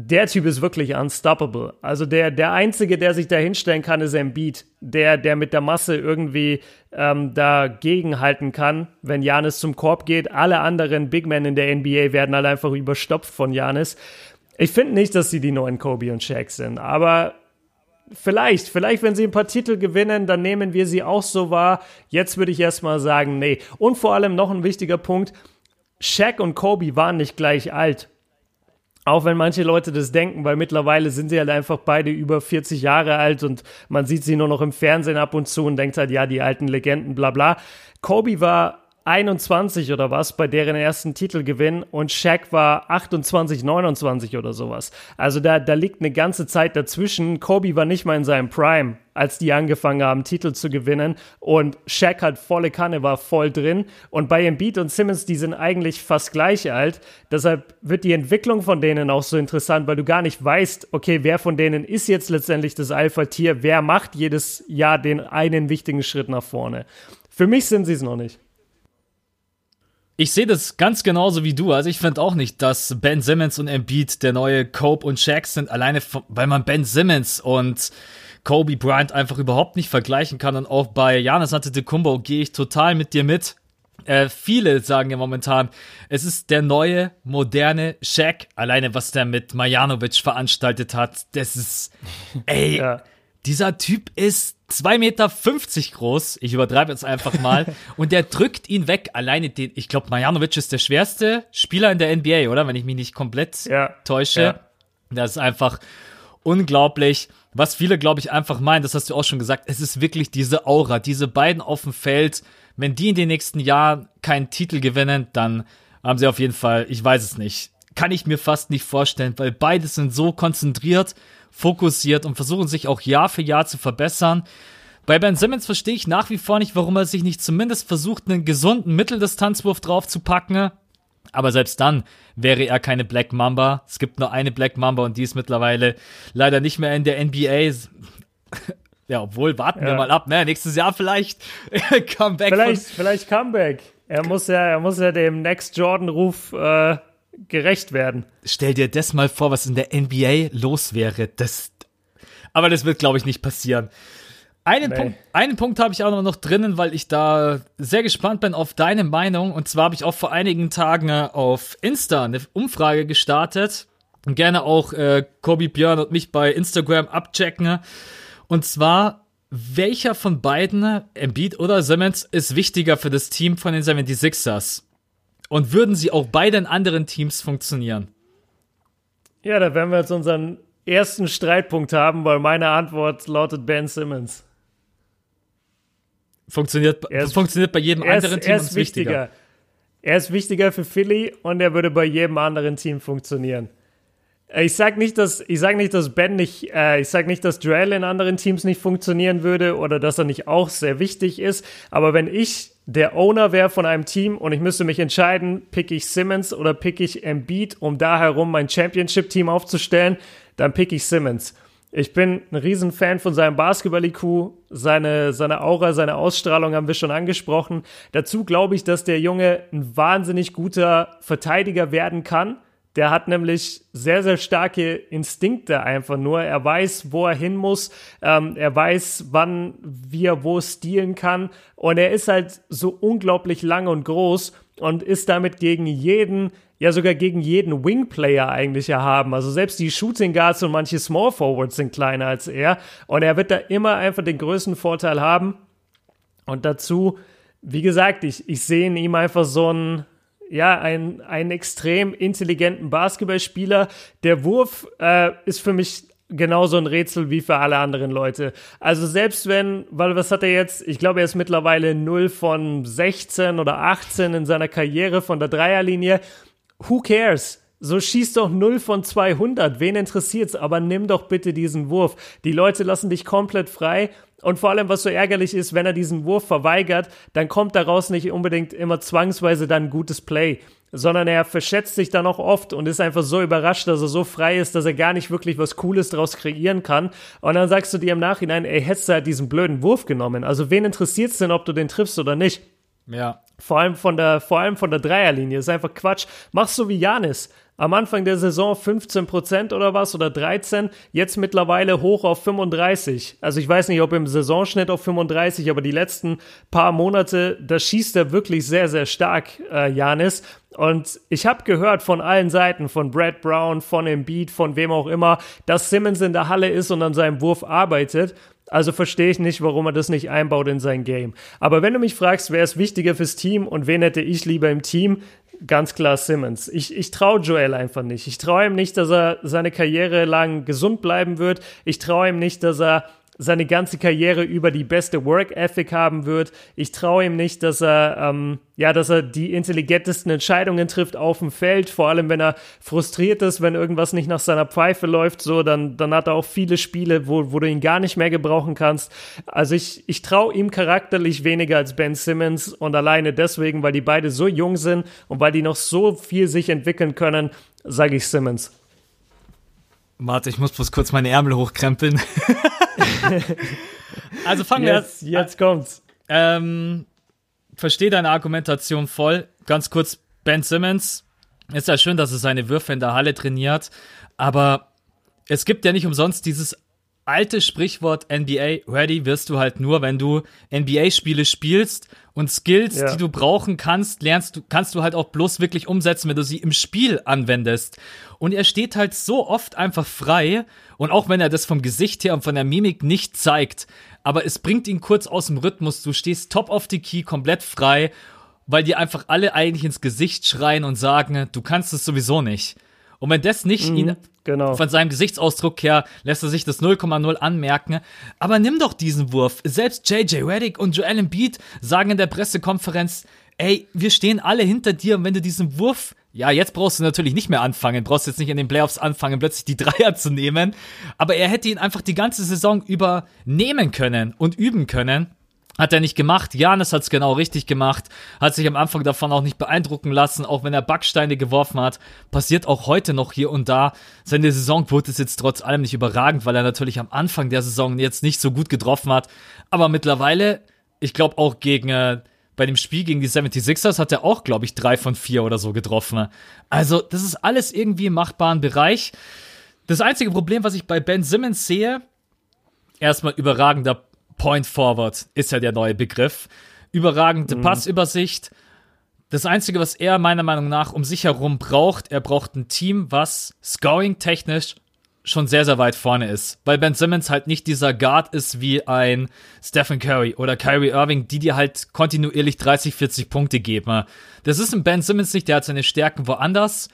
der Typ ist wirklich unstoppable. Also der, der Einzige, der sich da hinstellen kann, ist Embiid. Der, der mit der Masse irgendwie ähm, dagegen halten kann, wenn Janis zum Korb geht. Alle anderen Big Men in der NBA werden halt einfach überstopft von Janis. Ich finde nicht, dass sie die neuen Kobe und Shaq sind, aber vielleicht, vielleicht, wenn sie ein paar Titel gewinnen, dann nehmen wir sie auch so wahr. Jetzt würde ich erstmal sagen, nee. Und vor allem noch ein wichtiger Punkt. Shaq und Kobe waren nicht gleich alt. Auch wenn manche Leute das denken, weil mittlerweile sind sie halt einfach beide über 40 Jahre alt und man sieht sie nur noch im Fernsehen ab und zu und denkt halt, ja, die alten Legenden, bla bla. Kobe war 21 oder was bei deren ersten Titelgewinn und Shaq war 28, 29 oder sowas. Also da, da liegt eine ganze Zeit dazwischen. Kobe war nicht mal in seinem Prime, als die angefangen haben, Titel zu gewinnen und Shaq hat volle Kanne, war voll drin und bei Embiid und Simmons, die sind eigentlich fast gleich alt. Deshalb wird die Entwicklung von denen auch so interessant, weil du gar nicht weißt, okay, wer von denen ist jetzt letztendlich das Alpha-Tier, wer macht jedes Jahr den einen wichtigen Schritt nach vorne. Für mich sind sie es noch nicht. Ich sehe das ganz genauso wie du. Also ich finde auch nicht, dass Ben Simmons und Embiid der neue Cope und Shaq sind, alleine weil man Ben Simmons und Kobe Bryant einfach überhaupt nicht vergleichen kann. Und auch bei Janis Antetokounmpo gehe ich total mit dir mit. Äh, viele sagen ja momentan, es ist der neue, moderne Shaq. Alleine, was der mit Majanovic veranstaltet hat, das ist, ey, ja. dieser Typ ist 2,50 Meter groß, ich übertreibe jetzt einfach mal, und der drückt ihn weg. Alleine den, ich glaube, Marjanovic ist der schwerste Spieler in der NBA, oder? Wenn ich mich nicht komplett ja. täusche. Ja. Das ist einfach unglaublich. Was viele, glaube ich, einfach meinen, das hast du auch schon gesagt, es ist wirklich diese Aura, diese beiden auf dem Feld. Wenn die in den nächsten Jahren keinen Titel gewinnen, dann haben sie auf jeden Fall, ich weiß es nicht, kann ich mir fast nicht vorstellen, weil beide sind so konzentriert fokussiert und versuchen sich auch Jahr für Jahr zu verbessern. Bei Ben Simmons verstehe ich nach wie vor nicht, warum er sich nicht zumindest versucht, einen gesunden Mitteldistanzwurf draufzupacken. Aber selbst dann wäre er keine Black Mamba. Es gibt nur eine Black Mamba und die ist mittlerweile leider nicht mehr in der NBA. Ja, obwohl, warten ja. wir mal ab, ne? Nächstes Jahr vielleicht Comeback. Vielleicht, vielleicht Comeback. Er muss ja, er muss ja dem Next Jordan-Ruf äh, gerecht werden. Stell dir das mal vor, was in der NBA los wäre. Das, aber das wird, glaube ich, nicht passieren. Einen, nee. Punkt, einen Punkt habe ich auch noch drinnen, weil ich da sehr gespannt bin auf deine Meinung. Und zwar habe ich auch vor einigen Tagen auf Insta eine Umfrage gestartet. Und gerne auch äh, Kobi Björn und mich bei Instagram abchecken. Und zwar, welcher von beiden, Embiid oder Simmons, ist wichtiger für das Team von den 76ers? Und würden sie auch bei den anderen Teams funktionieren? Ja, da werden wir jetzt unseren ersten Streitpunkt haben, weil meine Antwort lautet Ben Simmons. Funktioniert, ist, funktioniert bei jedem anderen ist, Team er ist wichtiger. wichtiger. Er ist wichtiger für Philly und er würde bei jedem anderen Team funktionieren. Ich sag nicht, dass ich sag nicht, dass Ben nicht, äh, ich sag nicht, dass Joel in anderen Teams nicht funktionieren würde oder dass er nicht auch sehr wichtig ist. Aber wenn ich der Owner wäre von einem Team und ich müsste mich entscheiden, pick ich Simmons oder pick ich Embiid, um da herum mein Championship-Team aufzustellen, dann pick ich Simmons. Ich bin ein Riesenfan von seinem Basketball-IQ, seine, seine Aura, seine Ausstrahlung haben wir schon angesprochen. Dazu glaube ich, dass der Junge ein wahnsinnig guter Verteidiger werden kann der hat nämlich sehr, sehr starke Instinkte einfach nur. Er weiß, wo er hin muss. Ähm, er weiß, wann, wie er wo stehlen kann. Und er ist halt so unglaublich lang und groß und ist damit gegen jeden, ja sogar gegen jeden Wingplayer eigentlich erhaben. Also selbst die Shooting Guards und manche Small Forwards sind kleiner als er. Und er wird da immer einfach den größten Vorteil haben. Und dazu, wie gesagt, ich, ich sehe in ihm einfach so ein, ja, ein, einen extrem intelligenten Basketballspieler. Der Wurf äh, ist für mich genauso ein Rätsel wie für alle anderen Leute. Also selbst wenn, weil was hat er jetzt? Ich glaube, er ist mittlerweile 0 von 16 oder 18 in seiner Karriere von der Dreierlinie. Who cares? So schieß doch 0 von 200. Wen interessiert's? Aber nimm doch bitte diesen Wurf. Die Leute lassen dich komplett frei und vor allem, was so ärgerlich ist, wenn er diesen Wurf verweigert, dann kommt daraus nicht unbedingt immer zwangsweise dann ein gutes Play, sondern er verschätzt sich dann auch oft und ist einfach so überrascht, dass er so frei ist, dass er gar nicht wirklich was Cooles daraus kreieren kann. Und dann sagst du dir im Nachhinein, ey, hättest du halt diesen blöden Wurf genommen. Also wen interessiert es denn, ob du den triffst oder nicht? Ja. Vor allem von der, vor allem von der Dreierlinie. Ist einfach Quatsch. Machst so wie Janis. Am Anfang der Saison 15% oder was oder 13, jetzt mittlerweile hoch auf 35. Also ich weiß nicht, ob im Saisonschnitt auf 35, aber die letzten paar Monate, da schießt er wirklich sehr, sehr stark, äh, Janis. Und ich habe gehört von allen Seiten, von Brad Brown, von Embiid, von wem auch immer, dass Simmons in der Halle ist und an seinem Wurf arbeitet. Also verstehe ich nicht, warum er das nicht einbaut in sein Game. Aber wenn du mich fragst, wer ist wichtiger fürs Team und wen hätte ich lieber im Team, ganz klar Simmons. Ich, ich traue Joel einfach nicht. Ich traue ihm nicht, dass er seine Karriere lang gesund bleiben wird. Ich traue ihm nicht, dass er seine ganze Karriere über die beste Work Ethic haben wird. Ich traue ihm nicht, dass er ähm, ja, dass er die intelligentesten Entscheidungen trifft auf dem Feld. Vor allem, wenn er frustriert ist, wenn irgendwas nicht nach seiner Pfeife läuft, so dann dann hat er auch viele Spiele, wo wo du ihn gar nicht mehr gebrauchen kannst. Also ich ich traue ihm charakterlich weniger als Ben Simmons und alleine deswegen, weil die beide so jung sind und weil die noch so viel sich entwickeln können, sage ich Simmons. Warte, ich muss bloß kurz meine Ärmel hochkrempeln. also fangen wir jetzt. Jetzt kommt's. Ähm, verstehe deine Argumentation voll. Ganz kurz, Ben Simmons. Ist ja schön, dass er seine Würfe in der Halle trainiert, aber es gibt ja nicht umsonst dieses alte Sprichwort NBA ready wirst du halt nur, wenn du NBA-Spiele spielst und Skills, ja. die du brauchen kannst, lernst du, kannst du halt auch bloß wirklich umsetzen, wenn du sie im Spiel anwendest. Und er steht halt so oft einfach frei und auch wenn er das vom Gesicht her und von der Mimik nicht zeigt, aber es bringt ihn kurz aus dem Rhythmus. Du stehst top of the key, komplett frei, weil dir einfach alle eigentlich ins Gesicht schreien und sagen, du kannst es sowieso nicht. Und wenn das nicht mhm, ihn genau. von seinem Gesichtsausdruck her lässt er sich das 0,0 anmerken. Aber nimm doch diesen Wurf. Selbst JJ Reddick und Joel Embiid sagen in der Pressekonferenz, ey, wir stehen alle hinter dir und wenn du diesen Wurf ja, jetzt brauchst du natürlich nicht mehr anfangen, brauchst jetzt nicht in den Playoffs anfangen, plötzlich die Dreier zu nehmen, aber er hätte ihn einfach die ganze Saison über nehmen können und üben können. Hat er nicht gemacht. Janis hat es genau richtig gemacht. Hat sich am Anfang davon auch nicht beeindrucken lassen, auch wenn er Backsteine geworfen hat. Passiert auch heute noch hier und da. Seine Saisonquote ist jetzt trotz allem nicht überragend, weil er natürlich am Anfang der Saison jetzt nicht so gut getroffen hat. Aber mittlerweile, ich glaube auch gegen äh, bei dem Spiel gegen die 76ers hat er auch, glaube ich, drei von vier oder so getroffen. Also, das ist alles irgendwie im machbaren Bereich. Das einzige Problem, was ich bei Ben Simmons sehe, erstmal überragender Point Forward ist ja der neue Begriff. Überragende mhm. Passübersicht. Das Einzige, was er meiner Meinung nach um sich herum braucht, er braucht ein Team, was scoring-technisch schon sehr, sehr weit vorne ist. Weil Ben Simmons halt nicht dieser Guard ist wie ein Stephen Curry oder Kyrie Irving, die dir halt kontinuierlich 30, 40 Punkte geben. Das ist ein Ben Simmons nicht, der hat seine Stärken woanders.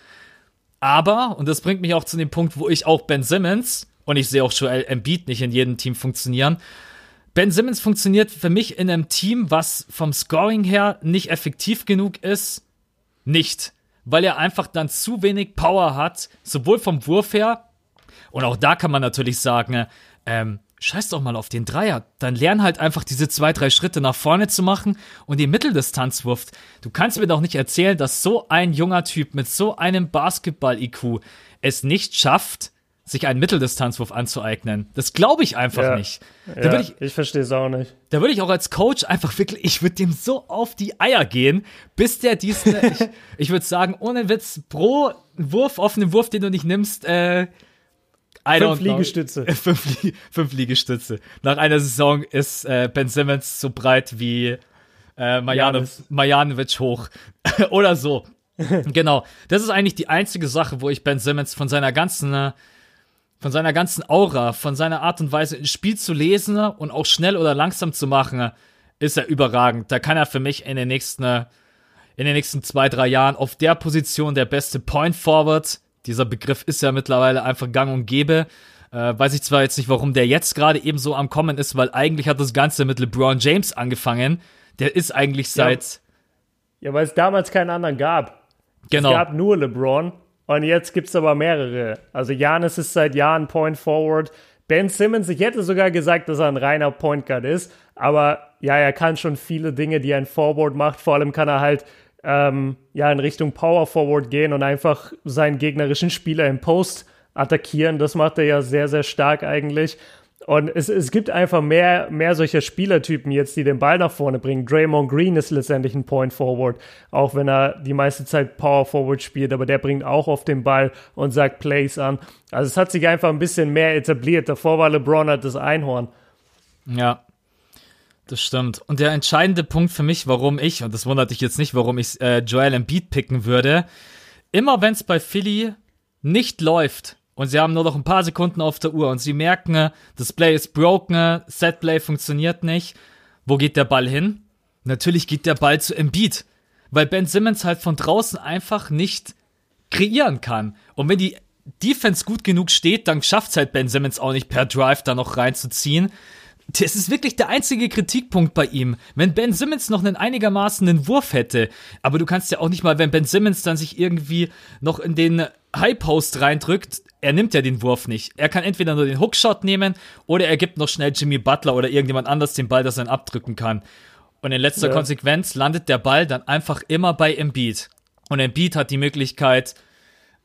Aber, und das bringt mich auch zu dem Punkt, wo ich auch Ben Simmons, und ich sehe auch Joel Embiid nicht in jedem Team funktionieren, Ben Simmons funktioniert für mich in einem Team, was vom Scoring her nicht effektiv genug ist, nicht. Weil er einfach dann zu wenig Power hat, sowohl vom Wurf her, und auch da kann man natürlich sagen, ähm, scheiß doch mal auf den Dreier. Dann lern halt einfach diese zwei, drei Schritte nach vorne zu machen und die Mitteldistanzwurf. Du kannst mir doch nicht erzählen, dass so ein junger Typ mit so einem Basketball-IQ es nicht schafft, sich einen Mitteldistanzwurf anzueignen. Das glaube ich einfach ja, nicht. Da ja, ich, ich verstehe es auch nicht. Da würde ich auch als Coach einfach wirklich, ich würde dem so auf die Eier gehen, bis der diesen, ich, ich würde sagen, ohne Witz, pro Wurf, offenen Wurf, den du nicht nimmst, äh, fünf Liegestütze. fünf, fünf, Liegestütze. Nach einer Saison ist äh, Ben Simmons so breit wie äh, Majanovic hoch. Oder so. genau. Das ist eigentlich die einzige Sache, wo ich Ben Simmons von seiner ganzen äh, von seiner ganzen Aura, von seiner Art und Weise, ein Spiel zu lesen und auch schnell oder langsam zu machen, ist er überragend. Da kann er für mich in den nächsten, in den nächsten zwei, drei Jahren auf der Position der beste Point Forward. Dieser Begriff ist ja mittlerweile einfach gang und gäbe. Äh, weiß ich zwar jetzt nicht, warum der jetzt gerade eben so am Kommen ist, weil eigentlich hat das Ganze mit LeBron James angefangen. Der ist eigentlich seit. Ja, ja weil es damals keinen anderen gab. Genau. Es gab nur LeBron und jetzt gibt es aber mehrere. Also Janis ist seit Jahren Point Forward. Ben Simmons, ich hätte sogar gesagt, dass er ein reiner Point Guard ist. Aber ja, er kann schon viele Dinge, die ein Forward macht. Vor allem kann er halt ähm, ja in Richtung Power Forward gehen und einfach seinen gegnerischen Spieler im Post attackieren. Das macht er ja sehr, sehr stark eigentlich. Und es, es gibt einfach mehr, mehr solcher Spielertypen jetzt, die den Ball nach vorne bringen. Draymond Green ist letztendlich ein Point Forward, auch wenn er die meiste Zeit Power Forward spielt, aber der bringt auch auf den Ball und sagt Plays an. Also es hat sich einfach ein bisschen mehr etabliert. Davor war LeBron halt das Einhorn. Ja, das stimmt. Und der entscheidende Punkt für mich, warum ich, und das wundert dich jetzt nicht, warum ich äh, Joel Embiid picken würde, immer wenn es bei Philly nicht läuft, und sie haben nur noch ein paar Sekunden auf der Uhr und sie merken, das Play ist broken, Setplay funktioniert nicht. Wo geht der Ball hin? Natürlich geht der Ball zu Embiid, weil Ben Simmons halt von draußen einfach nicht kreieren kann. Und wenn die Defense gut genug steht, dann schafft es halt Ben Simmons auch nicht per Drive da noch reinzuziehen. Das ist wirklich der einzige Kritikpunkt bei ihm. Wenn Ben Simmons noch einen einigermaßen einen Wurf hätte, aber du kannst ja auch nicht mal, wenn Ben Simmons dann sich irgendwie noch in den High Post reindrückt, er nimmt ja den Wurf nicht. Er kann entweder nur den Hookshot nehmen oder er gibt noch schnell Jimmy Butler oder irgendjemand anders den Ball, dass er ihn abdrücken kann. Und in letzter ja. Konsequenz landet der Ball dann einfach immer bei Embiid. Und Embiid hat die Möglichkeit,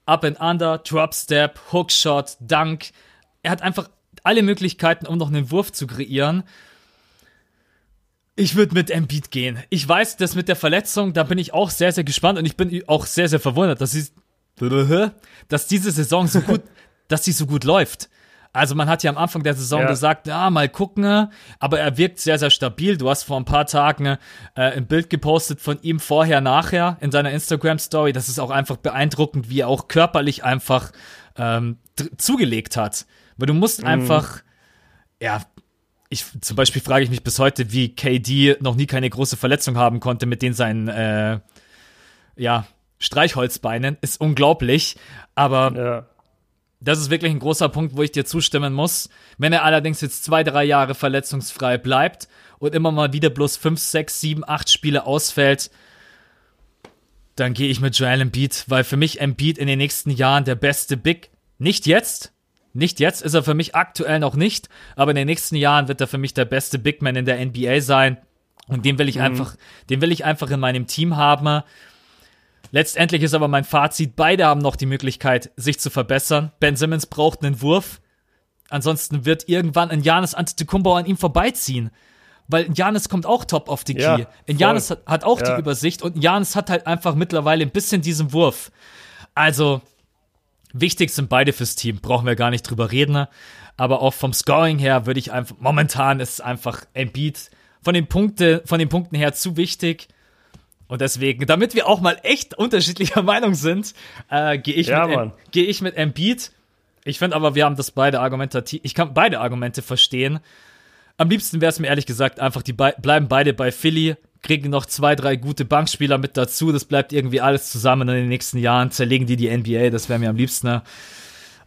Up and Under, Drop Step, Hookshot, Dunk. Er hat einfach alle Möglichkeiten, um noch einen Wurf zu kreieren. Ich würde mit Embiid gehen. Ich weiß, dass mit der Verletzung, da bin ich auch sehr, sehr gespannt und ich bin auch sehr, sehr verwundert, dass sie dass diese Saison so gut, dass sie so gut läuft. Also man hat ja am Anfang der Saison ja. gesagt, ja, mal gucken, aber er wirkt sehr, sehr stabil. Du hast vor ein paar Tagen äh, ein Bild gepostet von ihm vorher, nachher in seiner Instagram-Story. Das ist auch einfach beeindruckend, wie er auch körperlich einfach ähm, zugelegt hat. Weil du musst mhm. einfach, ja, ich, zum Beispiel frage ich mich bis heute, wie KD noch nie keine große Verletzung haben konnte, mit denen sein, äh, ja, Streichholzbeinen, ist unglaublich. Aber ja. das ist wirklich ein großer Punkt, wo ich dir zustimmen muss. Wenn er allerdings jetzt zwei, drei Jahre verletzungsfrei bleibt und immer mal wieder bloß fünf, sechs, sieben, acht Spiele ausfällt, dann gehe ich mit Joel Embiid, weil für mich Embiid in den nächsten Jahren der beste Big, nicht jetzt, nicht jetzt ist er für mich aktuell noch nicht, aber in den nächsten Jahren wird er für mich der beste Big Man in der NBA sein. Und den will ich mhm. einfach, den will ich einfach in meinem Team haben. Letztendlich ist aber mein Fazit, beide haben noch die Möglichkeit, sich zu verbessern. Ben Simmons braucht einen Wurf. Ansonsten wird irgendwann ein Janis Antetokounmpo an ihm vorbeiziehen. Weil Janis kommt auch top auf die Key. Ja, Janis hat, hat, auch ja. die Übersicht und Janis hat halt einfach mittlerweile ein bisschen diesen Wurf. Also, wichtig sind beide fürs Team, brauchen wir gar nicht drüber reden. Aber auch vom Scoring her würde ich einfach, momentan ist es einfach Embiid von den, Punkte, von den Punkten her zu wichtig. Und deswegen, damit wir auch mal echt unterschiedlicher Meinung sind, äh, gehe ich, ja, mit, geh ich mit Embiid. Ich finde aber, wir haben das beide argumentativ. Ich kann beide Argumente verstehen. Am liebsten wäre es mir ehrlich gesagt einfach, die be bleiben beide bei Philly, kriegen noch zwei, drei gute Bankspieler mit dazu. Das bleibt irgendwie alles zusammen in den nächsten Jahren. Zerlegen die die NBA, das wäre mir am liebsten. Ne?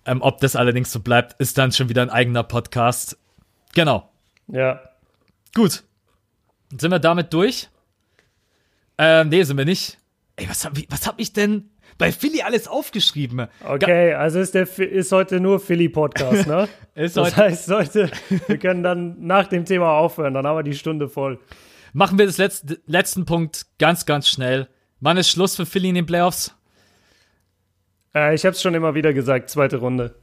Ähm, ob das allerdings so bleibt, ist dann schon wieder ein eigener Podcast. Genau. Ja. Gut. Sind wir damit durch? Ähm, nee, sind wir nicht. Ey, was hab, was hab ich denn bei Philly alles aufgeschrieben? Okay, Ga also ist, der, ist heute nur Philly-Podcast, ne? ist das heißt, heute, wir können dann nach dem Thema aufhören, dann haben wir die Stunde voll. Machen wir das letzte, letzten Punkt ganz, ganz schnell. Wann ist Schluss für Philly in den Playoffs? Äh, ich hab's schon immer wieder gesagt, zweite Runde.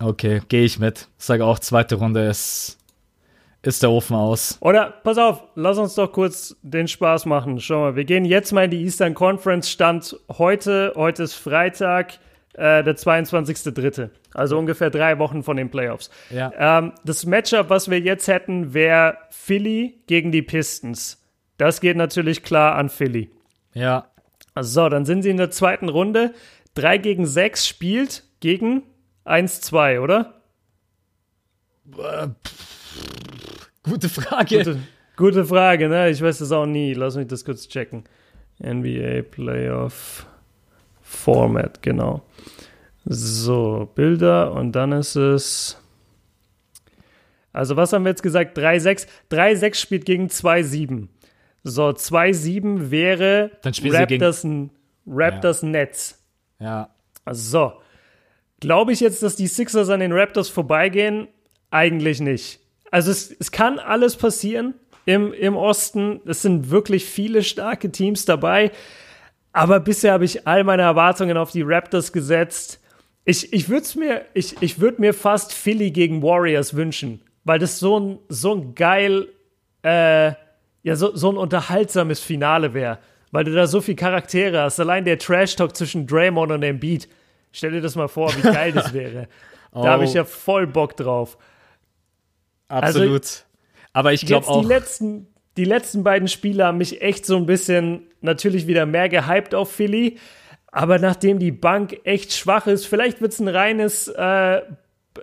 Okay, gehe ich mit. Ich sage auch, zweite Runde ist ist der Ofen aus. Oder, pass auf, lass uns doch kurz den Spaß machen. Schau mal, wir gehen jetzt mal in die Eastern Conference. Stand heute, heute ist Freitag, äh, der 22.3. Also ungefähr drei Wochen von den Playoffs. Ja. Ähm, das Matchup, was wir jetzt hätten, wäre Philly gegen die Pistons. Das geht natürlich klar an Philly. Ja. So, dann sind sie in der zweiten Runde. 3 gegen 6 spielt gegen 1-2, oder? Äh, Gute Frage. Gute, gute, Frage, ne? Ich weiß das auch nie. Lass mich das kurz checken. NBA Playoff Format, genau. So, Bilder und dann ist es. Also, was haben wir jetzt gesagt? 3-6. 3-6 spielt gegen 2-7. So, 2-7 wäre dann Raptors, gegen... Raptors ja. Nets. Ja. So. Glaube ich jetzt, dass die Sixers an den Raptors vorbeigehen? Eigentlich nicht. Also es, es kann alles passieren im, im Osten. Es sind wirklich viele starke Teams dabei. Aber bisher habe ich all meine Erwartungen auf die Raptors gesetzt. Ich, ich würde mir, ich, ich würd mir fast Philly gegen Warriors wünschen. weil das so ein, so ein geil, äh, ja, so, so ein unterhaltsames Finale wäre. Weil du da so viele Charaktere hast. Allein der Trash-Talk zwischen Draymond und Embiid. Stell dir das mal vor, wie geil das wäre. Da habe ich Oh. ja voll Bock drauf. Absolut. Aber ich glaube Jetzt auch. die letzten, die letzten beiden Spiele haben mich echt so ein bisschen natürlich wieder mehr gehypt auf Philly. Aber nachdem die Bank echt schwach ist, vielleicht wird es ein reines, äh,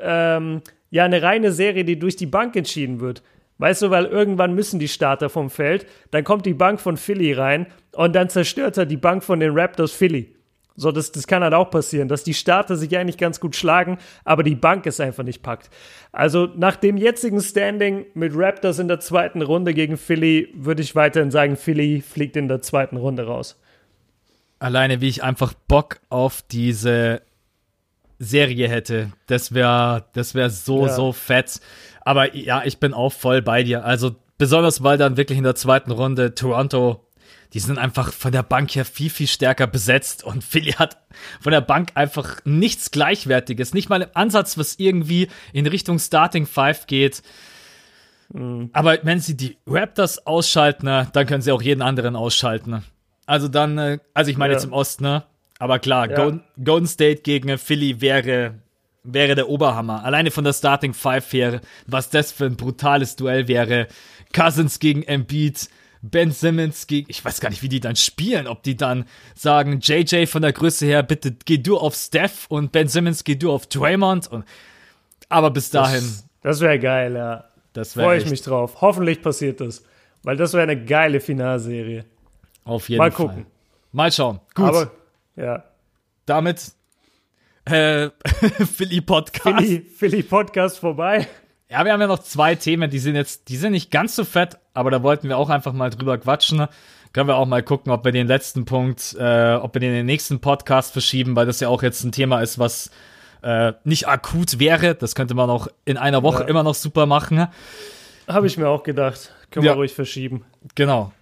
ähm, ja, eine reine Serie, die durch die Bank entschieden wird. Weißt du, weil irgendwann müssen die Starter vom Feld, dann kommt die Bank von Philly rein und dann zerstört er die Bank von den Raptors Philly. So, das, das kann halt auch passieren, dass die Starter sich eigentlich ganz gut schlagen, aber die Bank es einfach nicht packt. Also nach dem jetzigen Standing mit Raptors in der zweiten Runde gegen Philly würde ich weiterhin sagen, Philly fliegt in der zweiten Runde raus. alleine wie ich einfach Bock auf diese Serie hätte. Das wäre das wär so, Ja. so fett. Aber ja, ich bin auch voll bei dir. Also besonders weil dann wirklich in der zweiten Runde Toronto, die sind einfach von der Bank her viel, viel stärker besetzt und Philly hat von der Bank einfach nichts Gleichwertiges. Nicht mal im Ansatz, was irgendwie in Richtung Starting Five geht. Aber wenn sie die Raptors ausschalten, ne, dann können sie auch jeden anderen ausschalten. ne. Also dann, äh, also ich meine Ja. jetzt im Osten, ne? Aber klar, Ja. Golden, Golden State gegen Philly wäre, wäre der Oberhammer. Alleine von der Starting Five her, was das für ein brutales Duell wäre. Cousins gegen Embiid, Ben Simmons gegen, ich weiß gar nicht, wie die dann spielen, ob die dann sagen, JJ von der Größe her, bitte geh du auf Steph und Ben Simmons geh du auf Draymond und, aber bis dahin, Das wäre geil, ja. das Freue ich mich drauf. Hoffentlich passiert das. Weil das wäre eine geile Finalserie. auf jeden Mal Fall. gucken. Mal schauen. Gut, Aber ja, damit äh, Philly Podcast. Philly, Philly Podcast vorbei. Ja, wir haben ja noch zwei Themen, die sind jetzt, die sind nicht ganz so fett, aber da wollten wir auch einfach mal drüber quatschen. Können wir auch mal gucken, ob wir den letzten Punkt, äh, ob wir den in den nächsten Podcast verschieben, weil das ja auch jetzt ein Thema ist, was äh, nicht akut wäre. Das könnte man auch in einer Woche Ja. immer noch super machen. Habe ich mir auch gedacht. Können Ja. wir ruhig verschieben. Genau.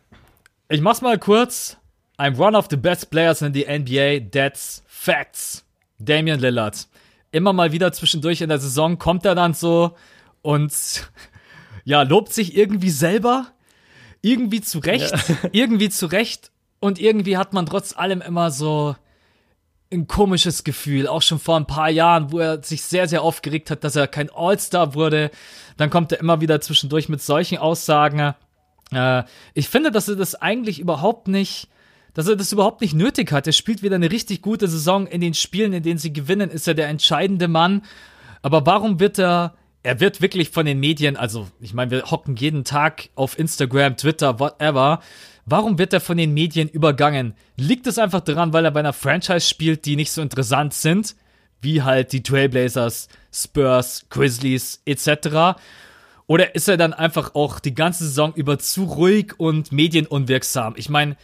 Ich mach's mal kurz. I'm one of the best players in the NBA. That's facts. Damian Lillard. Immer mal wieder zwischendurch in der Saison kommt er dann so und ja, lobt sich irgendwie selber. Irgendwie zurecht. irgendwie zurecht. Und irgendwie hat man trotz allem immer so ein komisches Gefühl. Auch schon vor ein paar Jahren, wo er sich sehr, sehr aufgeregt hat, dass er kein All-Star wurde. Dann kommt er immer wieder zwischendurch mit solchen Aussagen. Äh, ich finde, dass er das eigentlich überhaupt nicht, dass er das überhaupt nicht nötig hat. Er spielt wieder eine richtig gute Saison. In den Spielen, in denen sie gewinnen, ist er der entscheidende Mann. Aber warum wird er, er wird wirklich von den Medien, also ich meine, wir hocken jeden Tag auf Instagram, Twitter, whatever. Warum wird er von den Medien übergangen? Liegt es einfach daran, weil er bei einer Franchise spielt, die nicht so interessant sind, wie halt die Trailblazers, Spurs, Grizzlies etc.? Oder ist er dann einfach auch die ganze Saison über zu ruhig und medienunwirksam? Ich meine,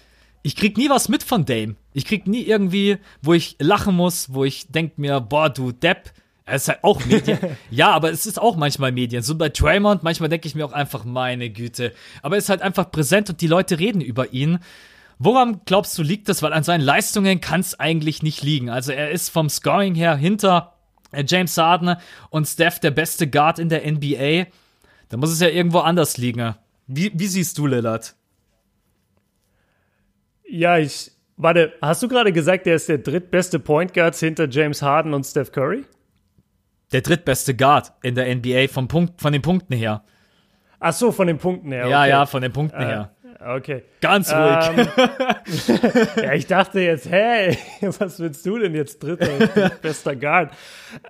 ich krieg nie was mit von Dame. Ich krieg nie irgendwie, wo ich lachen muss, wo ich denk mir, boah, du Depp. Er ist halt auch Medien. ja, aber es ist auch manchmal Medien. So bei Draymond, manchmal denke ich mir auch einfach, meine Güte. Aber er ist halt einfach präsent und die Leute reden über ihn. Woran glaubst du, liegt das? Weil an seinen Leistungen kann es eigentlich nicht liegen. Also er ist vom Scoring her hinter äh, James Harden und Steph der beste Guard in der NBA. Da muss es ja irgendwo anders liegen. Wie, wie siehst du Lillard? Ja, ich. Warte, hast du gerade gesagt, er ist der drittbeste Point Guard hinter James Harden und Steph Curry? Der drittbeste Guard in der NBA vom Punkt, von den Punkten her. Ach so, von den Punkten her. Ja, okay. ja, von den Punkten her. Okay. Ganz ruhig. Ähm, ja, ich dachte jetzt, hey, was willst du denn jetzt dritter bester Guard?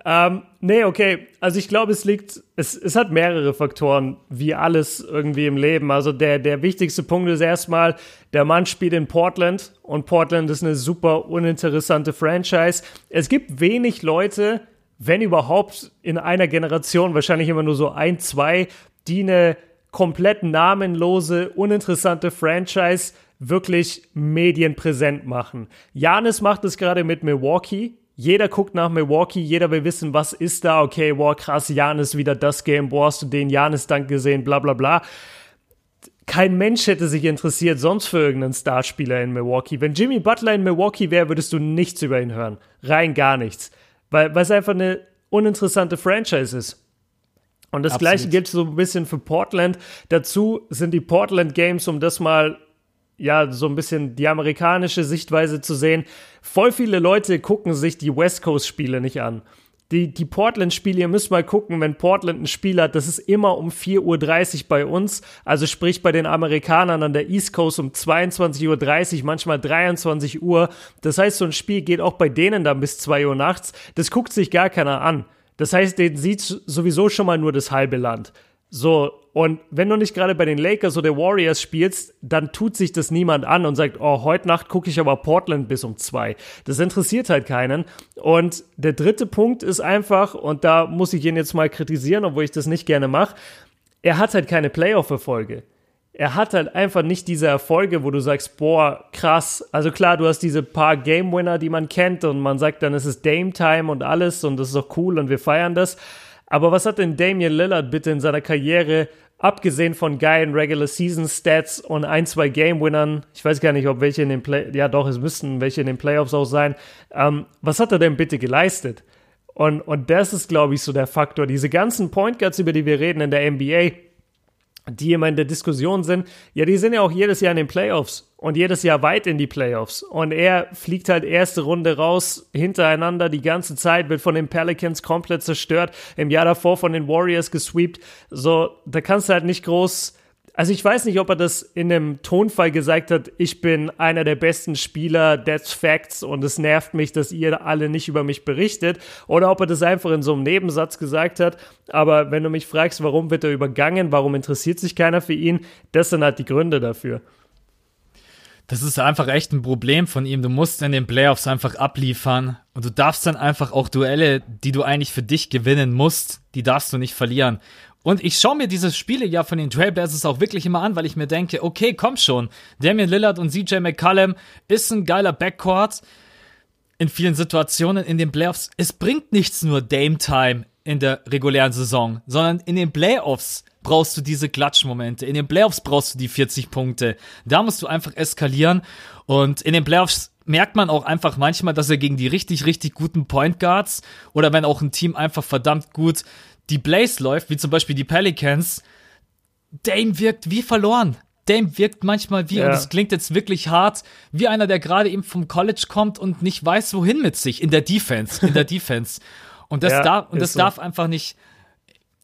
Ähm, nee, okay. Also ich glaube, es liegt, es, es hat mehrere Faktoren, wie alles irgendwie im Leben. Also der, der wichtigste Punkt ist erstmal, der Mann spielt in Portland und Portland ist eine super uninteressante Franchise. Es gibt wenig Leute, wenn überhaupt in einer Generation, wahrscheinlich immer nur so ein, zwei, die eine komplett namenlose, uninteressante Franchise wirklich medienpräsent machen. Janis macht es gerade mit Milwaukee. Jeder guckt nach Milwaukee, jeder will wissen, was ist da. Okay, wow, krass, Janis wieder das Game, boah, hast du den Janis-Dank gesehen, bla bla bla. Kein Mensch hätte sich interessiert sonst für irgendeinen Starspieler in Milwaukee. Wenn Jimmy Butler in Milwaukee wäre, würdest du nichts über ihn hören. Rein gar nichts. Weil, weil es einfach eine uninteressante Franchise ist. Und das Absolut. gleiche gilt so ein bisschen für Portland. Dazu sind die Portland Games, um das mal ja, so ein bisschen die amerikanische Sichtweise zu sehen. Voll viele Leute gucken sich die West Coast Spiele nicht an. Die, die Portland-Spiele, ihr müsst mal gucken, wenn Portland ein Spiel hat, das ist immer um 4.30 Uhr bei uns. Also sprich bei den Amerikanern an der East Coast um 22.30 Uhr, manchmal 23 Uhr. Das heißt, so ein Spiel geht auch bei denen dann bis 2 Uhr nachts. Das guckt sich gar keiner an. Das heißt, den sieht sowieso schon mal nur das halbe Land. So, und wenn du nicht gerade bei den Lakers oder Warriors spielst, dann tut sich das niemand an und sagt, oh, heute Nacht gucke ich aber Portland bis um zwei. Das interessiert halt keinen. Und der dritte Punkt ist einfach, und da muss ich ihn jetzt mal kritisieren, obwohl ich das nicht gerne mache, er hat halt keine Playoff-Erfolge. Er hat halt einfach nicht diese Erfolge, wo du sagst, boah, krass. Also klar, du hast diese paar Game-Winner, die man kennt und man sagt dann, es ist Dame-Time und alles und das ist doch cool und wir feiern das. Aber was hat denn Damian Lillard bitte in seiner Karriere, abgesehen von geilen Regular Season Stats und ein, zwei Game Winnern, ich weiß gar nicht, ob welche in den Play, ja doch, es müssten welche in den Playoffs auch sein, ähm, was hat er denn bitte geleistet? Und, und das ist, glaube ich, so der Faktor. Diese ganzen Point Guards, über die wir reden in der NBA, die immer in der Diskussion sind, ja, die sind ja auch jedes Jahr in den Playoffs und jedes Jahr weit in die Playoffs. Und er fliegt halt erste Runde raus, hintereinander die ganze Zeit, wird von den Pelicans komplett zerstört, im Jahr davor von den Warriors gesweept. So, da kannst du halt nicht groß also ich weiß nicht, ob er das in einem Tonfall gesagt hat, ich bin einer der besten Spieler, that's facts und es nervt mich, dass ihr alle nicht über mich berichtet oder ob er das einfach in so einem Nebensatz gesagt hat. Aber wenn du mich fragst, warum wird er übergangen, warum interessiert sich keiner für ihn, das sind halt die Gründe dafür. Das ist einfach echt ein Problem von ihm. Du musst in den Playoffs einfach abliefern und du darfst dann einfach auch Duelle, die du eigentlich für dich gewinnen musst, die darfst du nicht verlieren. Und ich schaue mir diese Spiele ja von den Trailblazers auch wirklich immer an, weil ich mir denke, okay, komm schon. Damian Lillard und CJ McCallum ist ein geiler Backcourt in vielen Situationen in den Playoffs. Es bringt nichts nur Dame Time in der regulären Saison, sondern in den Playoffs brauchst du diese Klatschmomente. In den Playoffs brauchst du die 40 Punkte. Da musst du einfach eskalieren. Und in den Playoffs merkt man auch einfach manchmal, dass er gegen die richtig, richtig guten Point Guards oder wenn auch ein Team einfach verdammt gut die Blaze läuft, wie zum Beispiel die Pelicans, Dame wirkt wie verloren. Dame wirkt manchmal wie, ja. und das klingt jetzt wirklich hart, wie einer, der gerade eben vom College kommt und nicht weiß, wohin mit sich in der Defense, in der Defense. Und das, ja, darf, und das so. darf einfach nicht.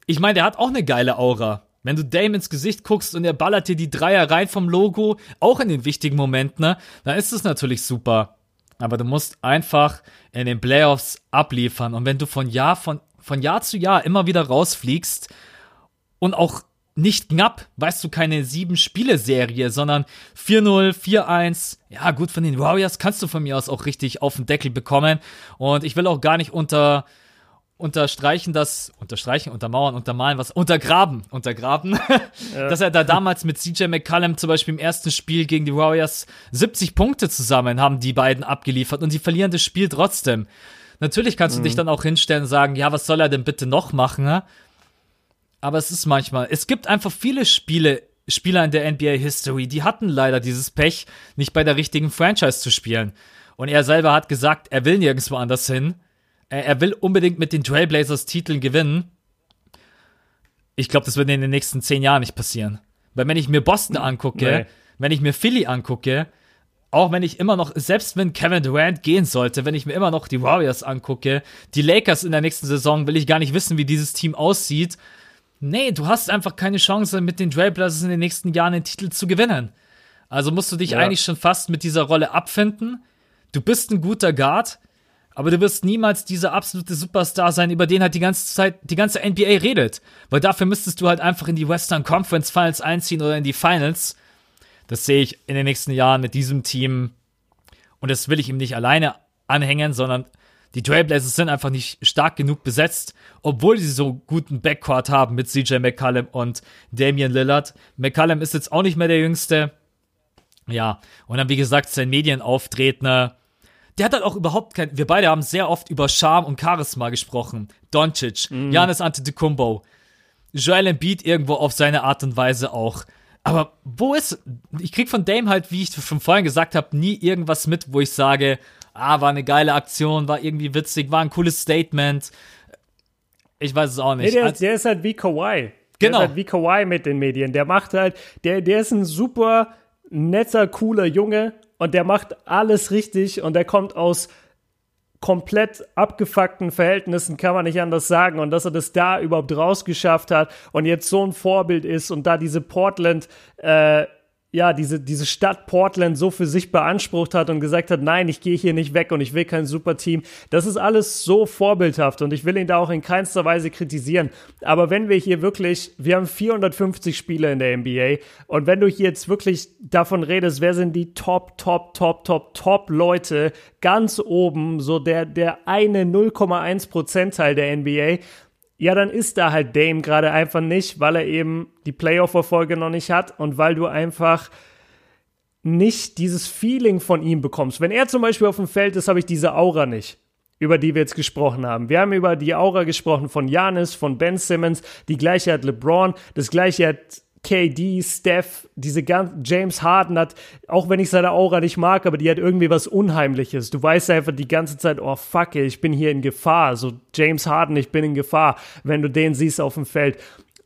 Ich meine, der hat auch eine geile Aura. Wenn du Dame ins Gesicht guckst und er ballert dir die Dreier rein vom Logo, auch in den wichtigen Momenten, ne, dann ist es natürlich super. Aber du musst einfach in den Playoffs abliefern. Und wenn du von Jahr von von Jahr zu Jahr immer wieder rausfliegst und auch nicht knapp, weißt du, keine sieben Spiele-Serie, sondern 4-0, 4-1. Ja, gut, von den Warriors kannst du von mir aus auch richtig auf den Deckel bekommen. Und ich will auch gar nicht unter, unterstreichen, dass, unterstreichen, untermauern, untermalen, was, untergraben, untergraben, ja. dass er da damals mit CJ McCallum zum Beispiel im ersten Spiel gegen die Warriors 70 Punkte zusammen haben die beiden abgeliefert und die verlieren das Spiel trotzdem. Natürlich kannst du dich mhm. dann auch hinstellen und sagen, ja, was soll er denn bitte noch machen? Ne? Aber es ist manchmal, es gibt einfach viele Spiele, Spieler in der NBA History, die hatten leider dieses Pech, nicht bei der richtigen Franchise zu spielen. Und er selber hat gesagt, er will nirgendwo anders hin. Er, will unbedingt mit den Trailblazers Titeln gewinnen. Ich glaube, das wird in den nächsten zehn Jahren nicht passieren. Weil wenn ich mir Boston angucke, nee. wenn ich mir Philly angucke, auch wenn ich immer noch, selbst wenn Kevin Durant gehen sollte, wenn ich mir immer noch die Warriors angucke, die Lakers in der nächsten Saison, will ich gar nicht wissen, wie dieses Team aussieht. Nee, du hast einfach keine Chance, mit den Trailblazers in den nächsten Jahren den Titel zu gewinnen. Also musst du dich ja. eigentlich schon fast mit dieser Rolle abfinden. Du bist ein guter Guard, aber du wirst niemals dieser absolute Superstar sein, über den halt die ganze Zeit, die ganze NBA redet. Weil dafür müsstest du halt einfach in die Western Conference Finals einziehen oder in die Finals. Das sehe ich in den nächsten Jahren mit diesem Team. Und das will ich ihm nicht alleine anhängen, sondern die Trailblazers sind einfach nicht stark genug besetzt, obwohl sie so guten Backcourt haben mit CJ McCallum und Damian Lillard. McCallum ist jetzt auch nicht mehr der Jüngste. Ja, und dann wie gesagt sein Medienauftreten. Der hat halt auch überhaupt kein. Wir beide haben sehr oft über Charme und Charisma gesprochen. Doncic, mm. Giannis Antetokounmpo, Joel Embiid irgendwo auf seine Art und Weise auch. Aber wo ist, ich krieg von Dame halt, wie ich schon vorhin gesagt habe, nie irgendwas mit, wo ich sage, ah, war eine geile Aktion, war irgendwie witzig, war ein cooles Statement. Ich weiß es auch nicht. Nee, der, Als- der ist halt wie Kawhi. Genau. Der ist halt wie Kawhi mit den Medien. Der macht halt, der, der ist ein super netter, cooler Junge und der macht alles richtig und der kommt aus komplett abgefuckten Verhältnissen, kann man nicht anders sagen. Und dass er das da überhaupt rausgeschafft hat und jetzt so ein Vorbild ist und da diese Portland, äh, ja, diese, diese Stadt Portland so für sich beansprucht hat und gesagt hat, nein, ich gehe hier nicht weg und ich will kein Superteam. Das ist alles so vorbildhaft und ich will ihn da auch in keinster Weise kritisieren. Aber wenn wir hier wirklich, wir haben 450 Spieler in der NBA und wenn du hier jetzt wirklich davon redest, wer sind die Top, Top, Top, Top, Top Leute ganz oben, so der, der eine 0,1 Prozentteil der NBA, ja, dann ist da halt Dame gerade einfach nicht, weil er eben die Playoff-Erfolge noch nicht hat und weil du einfach nicht dieses Feeling von ihm bekommst. Wenn er zum Beispiel auf dem Feld ist, habe ich diese Aura nicht, über die wir jetzt gesprochen haben. Wir haben über die Aura gesprochen von Janis, von Ben Simmons, die gleiche hat LeBron, das gleiche hat KD, Steph, diese ganzen, James Harden hat, auch wenn ich seine Aura nicht mag, aber die hat irgendwie was Unheimliches. Du weißt einfach die ganze Zeit, oh fuck, ich bin hier in Gefahr. So James Harden, ich bin in Gefahr, wenn du den siehst auf dem Feld.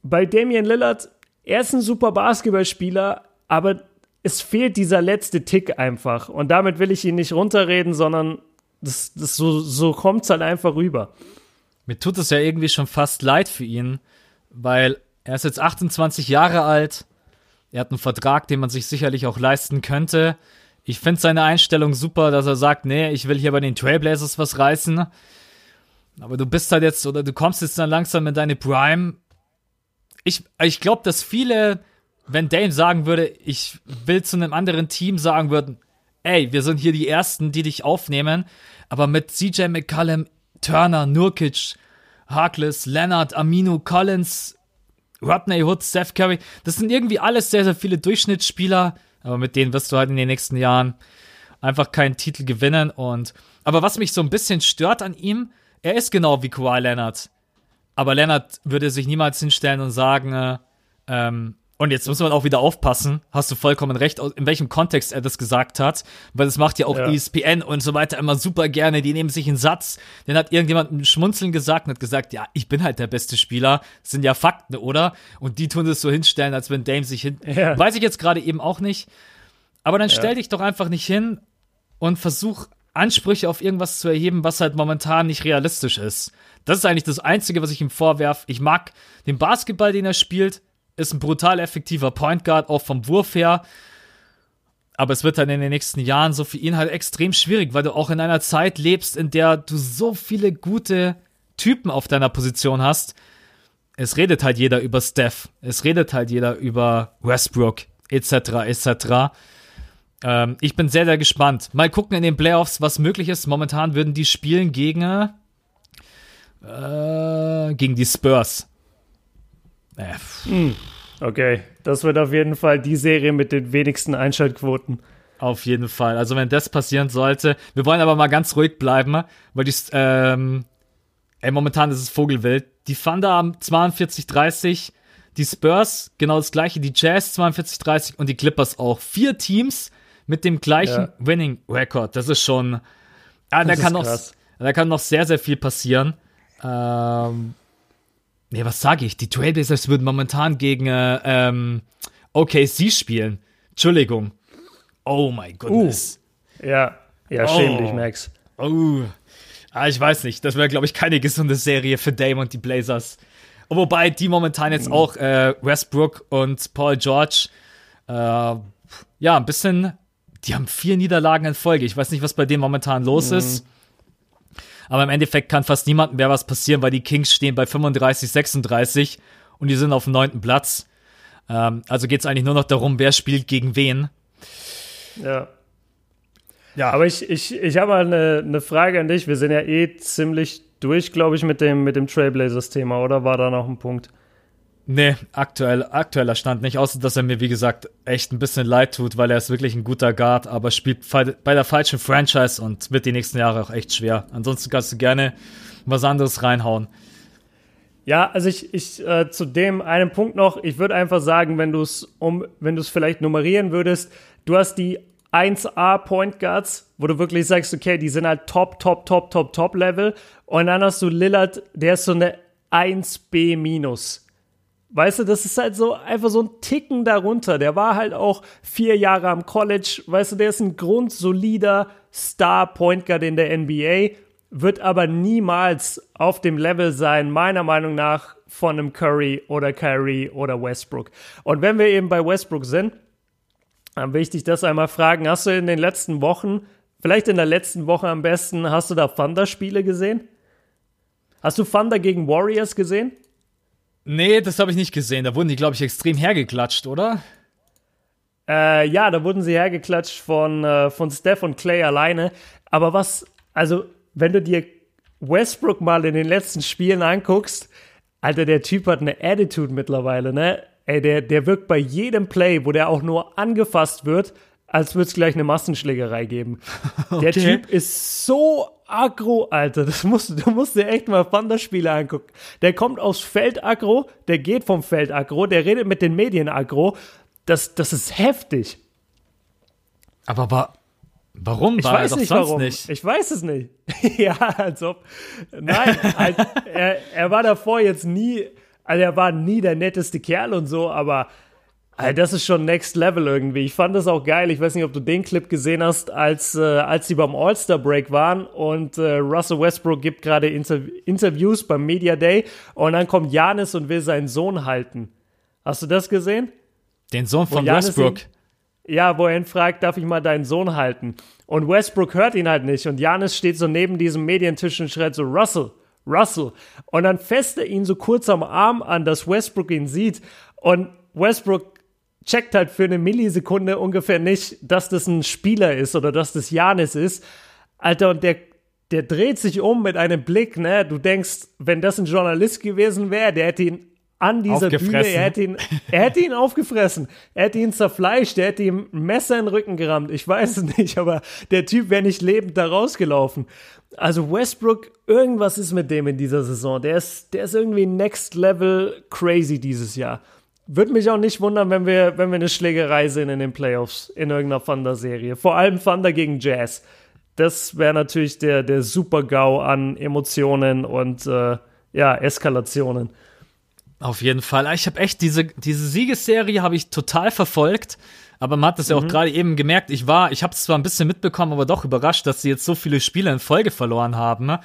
Bei Damian Lillard, er ist ein super Basketballspieler, aber es fehlt dieser letzte Tick einfach. Und damit will ich ihn nicht runterreden, sondern das, das so, so kommt es halt einfach rüber. Mir tut es ja irgendwie schon fast leid für ihn, weil er ist jetzt 28 Jahre alt. Er hat einen Vertrag, den man sich sicherlich auch leisten könnte. Ich finde seine Einstellung super, dass er sagt, nee, ich will hier bei den Trailblazers was reißen. Aber du bist halt jetzt, oder du kommst jetzt dann langsam in deine Prime. Ich, ich glaube, dass viele, wenn Dame sagen würde, ich will zu einem anderen Team sagen würden, ey, wir sind hier die Ersten, die dich aufnehmen. Aber mit CJ McCallum, Turner, Nurkic, Harkless, Leonard, Aminu, Collins, Rodney Hood, Steph Curry, das sind irgendwie alles sehr, sehr viele Durchschnittsspieler, aber mit denen wirst du halt in den nächsten Jahren einfach keinen Titel gewinnen. Und aber was mich so ein bisschen stört an ihm, er ist genau wie Kawhi Leonard. Aber Leonard würde sich niemals hinstellen und sagen, äh, ähm, und jetzt muss man auch wieder aufpassen, hast du vollkommen recht, in welchem Kontext er das gesagt hat, weil das macht ja auch Ja. ESPN und so weiter immer super gerne, die nehmen sich einen Satz, den hat irgendjemand mit Schmunzeln gesagt und hat gesagt, ja, ich bin halt der beste Spieler, das sind ja Fakten, oder? Und die tun das so hinstellen, als wenn Dame sich hin, Ja. weiß ich jetzt gerade eben auch nicht, aber dann stell dich doch einfach nicht hin und versuch Ansprüche auf irgendwas zu erheben, was halt momentan nicht realistisch ist. Das ist eigentlich das Einzige, was ich ihm vorwerfe. Ich mag den Basketball, den er spielt, ist ein brutal effektiver Point Guard, auch vom Wurf her. Aber es wird dann in den nächsten Jahren so für ihn halt extrem schwierig, weil du auch in einer Zeit lebst, in der du so viele gute Typen auf deiner Position hast. Es redet halt jeder über Steph, es redet halt jeder über Westbrook, etc., etc. Ähm, ich bin sehr, sehr gespannt. Mal gucken in den Playoffs, was möglich ist. Momentan würden die spielen gegen, äh, gegen die Spurs. Äh, Okay, das wird auf jeden Fall die Serie mit den wenigsten Einschaltquoten. Auf jeden Fall. Also wenn das passieren sollte, wir wollen aber mal ganz ruhig bleiben, weil die, ähm, ey, momentan ist es Vogelwild. Die Thunder haben 42-30, die Spurs genau das gleiche, die Jazz 42-30 und die Clippers auch. Vier Teams mit dem gleichen Ja. Winning Record. Das ist schon, ah, da kann noch, da kann noch sehr, sehr viel passieren. Ähm, nee, was sage ich? Die Trailblazers würden momentan gegen äh, ähm, OKC spielen. Entschuldigung. Oh my goodness. Ja, ja, schäm Oh. dich, Max. Oh. Ah, ich weiß nicht. Das wäre, glaube ich, keine gesunde Serie für Dame und die Blazers. Wobei die momentan jetzt auch äh, Westbrook und Paul George äh, ja ein bisschen. Die haben vier Niederlagen in Folge. Ich weiß nicht, was bei denen momentan los ist. Aber im Endeffekt kann fast niemandem mehr was passieren, weil die Kings stehen bei 35, 36 und die sind auf dem neunten Platz. Ähm, also geht es eigentlich nur noch darum, wer spielt gegen wen. Ja. Ja. Aber ich, ich, ich habe mal eine, eine Frage an dich. Wir sind ja eh ziemlich durch, glaube ich, mit dem, mit dem Trailblazers-Thema, oder war da noch ein Punkt? Nee, aktuell, aktueller Stand nicht, außer dass er mir, wie gesagt, echt ein bisschen leid tut, weil er ist wirklich ein guter Guard, aber spielt bei der falschen Franchise und wird die nächsten Jahre auch echt schwer. Ansonsten kannst du gerne was anderes reinhauen. Ja, also ich, ich äh, zu dem einen Punkt noch, ich würde einfach sagen, wenn du es um, wenn du es vielleicht nummerieren würdest, du hast die 1A Point Guards, wo du wirklich sagst, okay, die sind halt top, top, top, top, top Level. Und dann hast du Lillard, der ist so eine 1B minus. Weißt du, das ist halt so einfach so ein Ticken darunter. Der war halt auch vier Jahre am College. Weißt du, der ist ein grundsolider Star Point Guard in der NBA, wird aber niemals auf dem Level sein, meiner Meinung nach, von einem Curry oder Kyrie oder Westbrook. Und wenn wir eben bei Westbrook sind, dann will ich dich das einmal fragen. Hast du in den letzten Wochen, vielleicht in der letzten Woche am besten, hast du da Thunder-Spiele gesehen? Hast du Thunder gegen Warriors gesehen? Nee, das habe ich nicht gesehen. Da wurden die, glaube ich, extrem hergeklatscht, oder? Äh, ja, da wurden sie hergeklatscht von, äh, von Steph und Clay alleine. Aber was, also, wenn du dir Westbrook mal in den letzten Spielen anguckst, Alter, der Typ hat eine Attitude mittlerweile, ne? Ey, der, der wirkt bei jedem Play, wo der auch nur angefasst wird, als würde es gleich eine Massenschlägerei geben. Okay. Der Typ ist so aggro, Alter. Das musst, du musst dir echt mal Wanderspiele angucken. Der kommt aus Feld aggro, der geht vom Feld aggro, der redet mit den Medien aggro. Das, das ist heftig. Aber, aber warum ich war weiß er nicht sonst warum. nicht? Ich weiß es nicht. ja, als ob. Nein, halt, er, er war davor jetzt nie, also er war nie der netteste Kerl und so, aber also das ist schon Next Level irgendwie. Ich fand das auch geil. Ich weiß nicht, ob du den Clip gesehen hast, als, äh, als sie beim All-Star Break waren und äh, Russell Westbrook gibt gerade Inter Interviews beim Media Day und dann kommt Janis und will seinen Sohn halten. Hast du das gesehen? Den Sohn von Westbrook. Ihn, ja, wo er ihn fragt, darf ich mal deinen Sohn halten? Und Westbrook hört ihn halt nicht und Janis steht so neben diesem Medientisch und schreit so, Russell, Russell. Und dann fässt er ihn so kurz am Arm an, dass Westbrook ihn sieht und Westbrook checkt halt für eine Millisekunde ungefähr nicht, dass das ein Spieler ist oder dass das Janis ist. Alter, und der, der dreht sich um mit einem Blick, ne? Du denkst, wenn das ein Journalist gewesen wäre, der hätte ihn an dieser Bühne, er hätte, ihn, er hätte ihn aufgefressen, er hätte ihn zerfleischt, er hätte ihm ein Messer in den Rücken gerammt. Ich weiß es nicht, aber der Typ wäre nicht lebend da rausgelaufen. Also Westbrook, irgendwas ist mit dem in dieser Saison. Der ist, der ist irgendwie next level crazy dieses Jahr. Würde mich auch nicht wundern, wenn wir, wenn wir eine Schlägerei sehen in den Playoffs, in irgendeiner Thunder-Serie. Vor allem Thunder gegen Jazz. Das wäre natürlich der, der Super-GAU an Emotionen und äh, ja, Eskalationen. Auf jeden Fall. Ich habe echt diese, diese Siegesserie habe ich total verfolgt. Aber man hat das ja auch gerade eben gemerkt. Ich war, ich habe es zwar ein bisschen mitbekommen, aber doch überrascht, dass sie jetzt so viele Spiele in Folge verloren haben.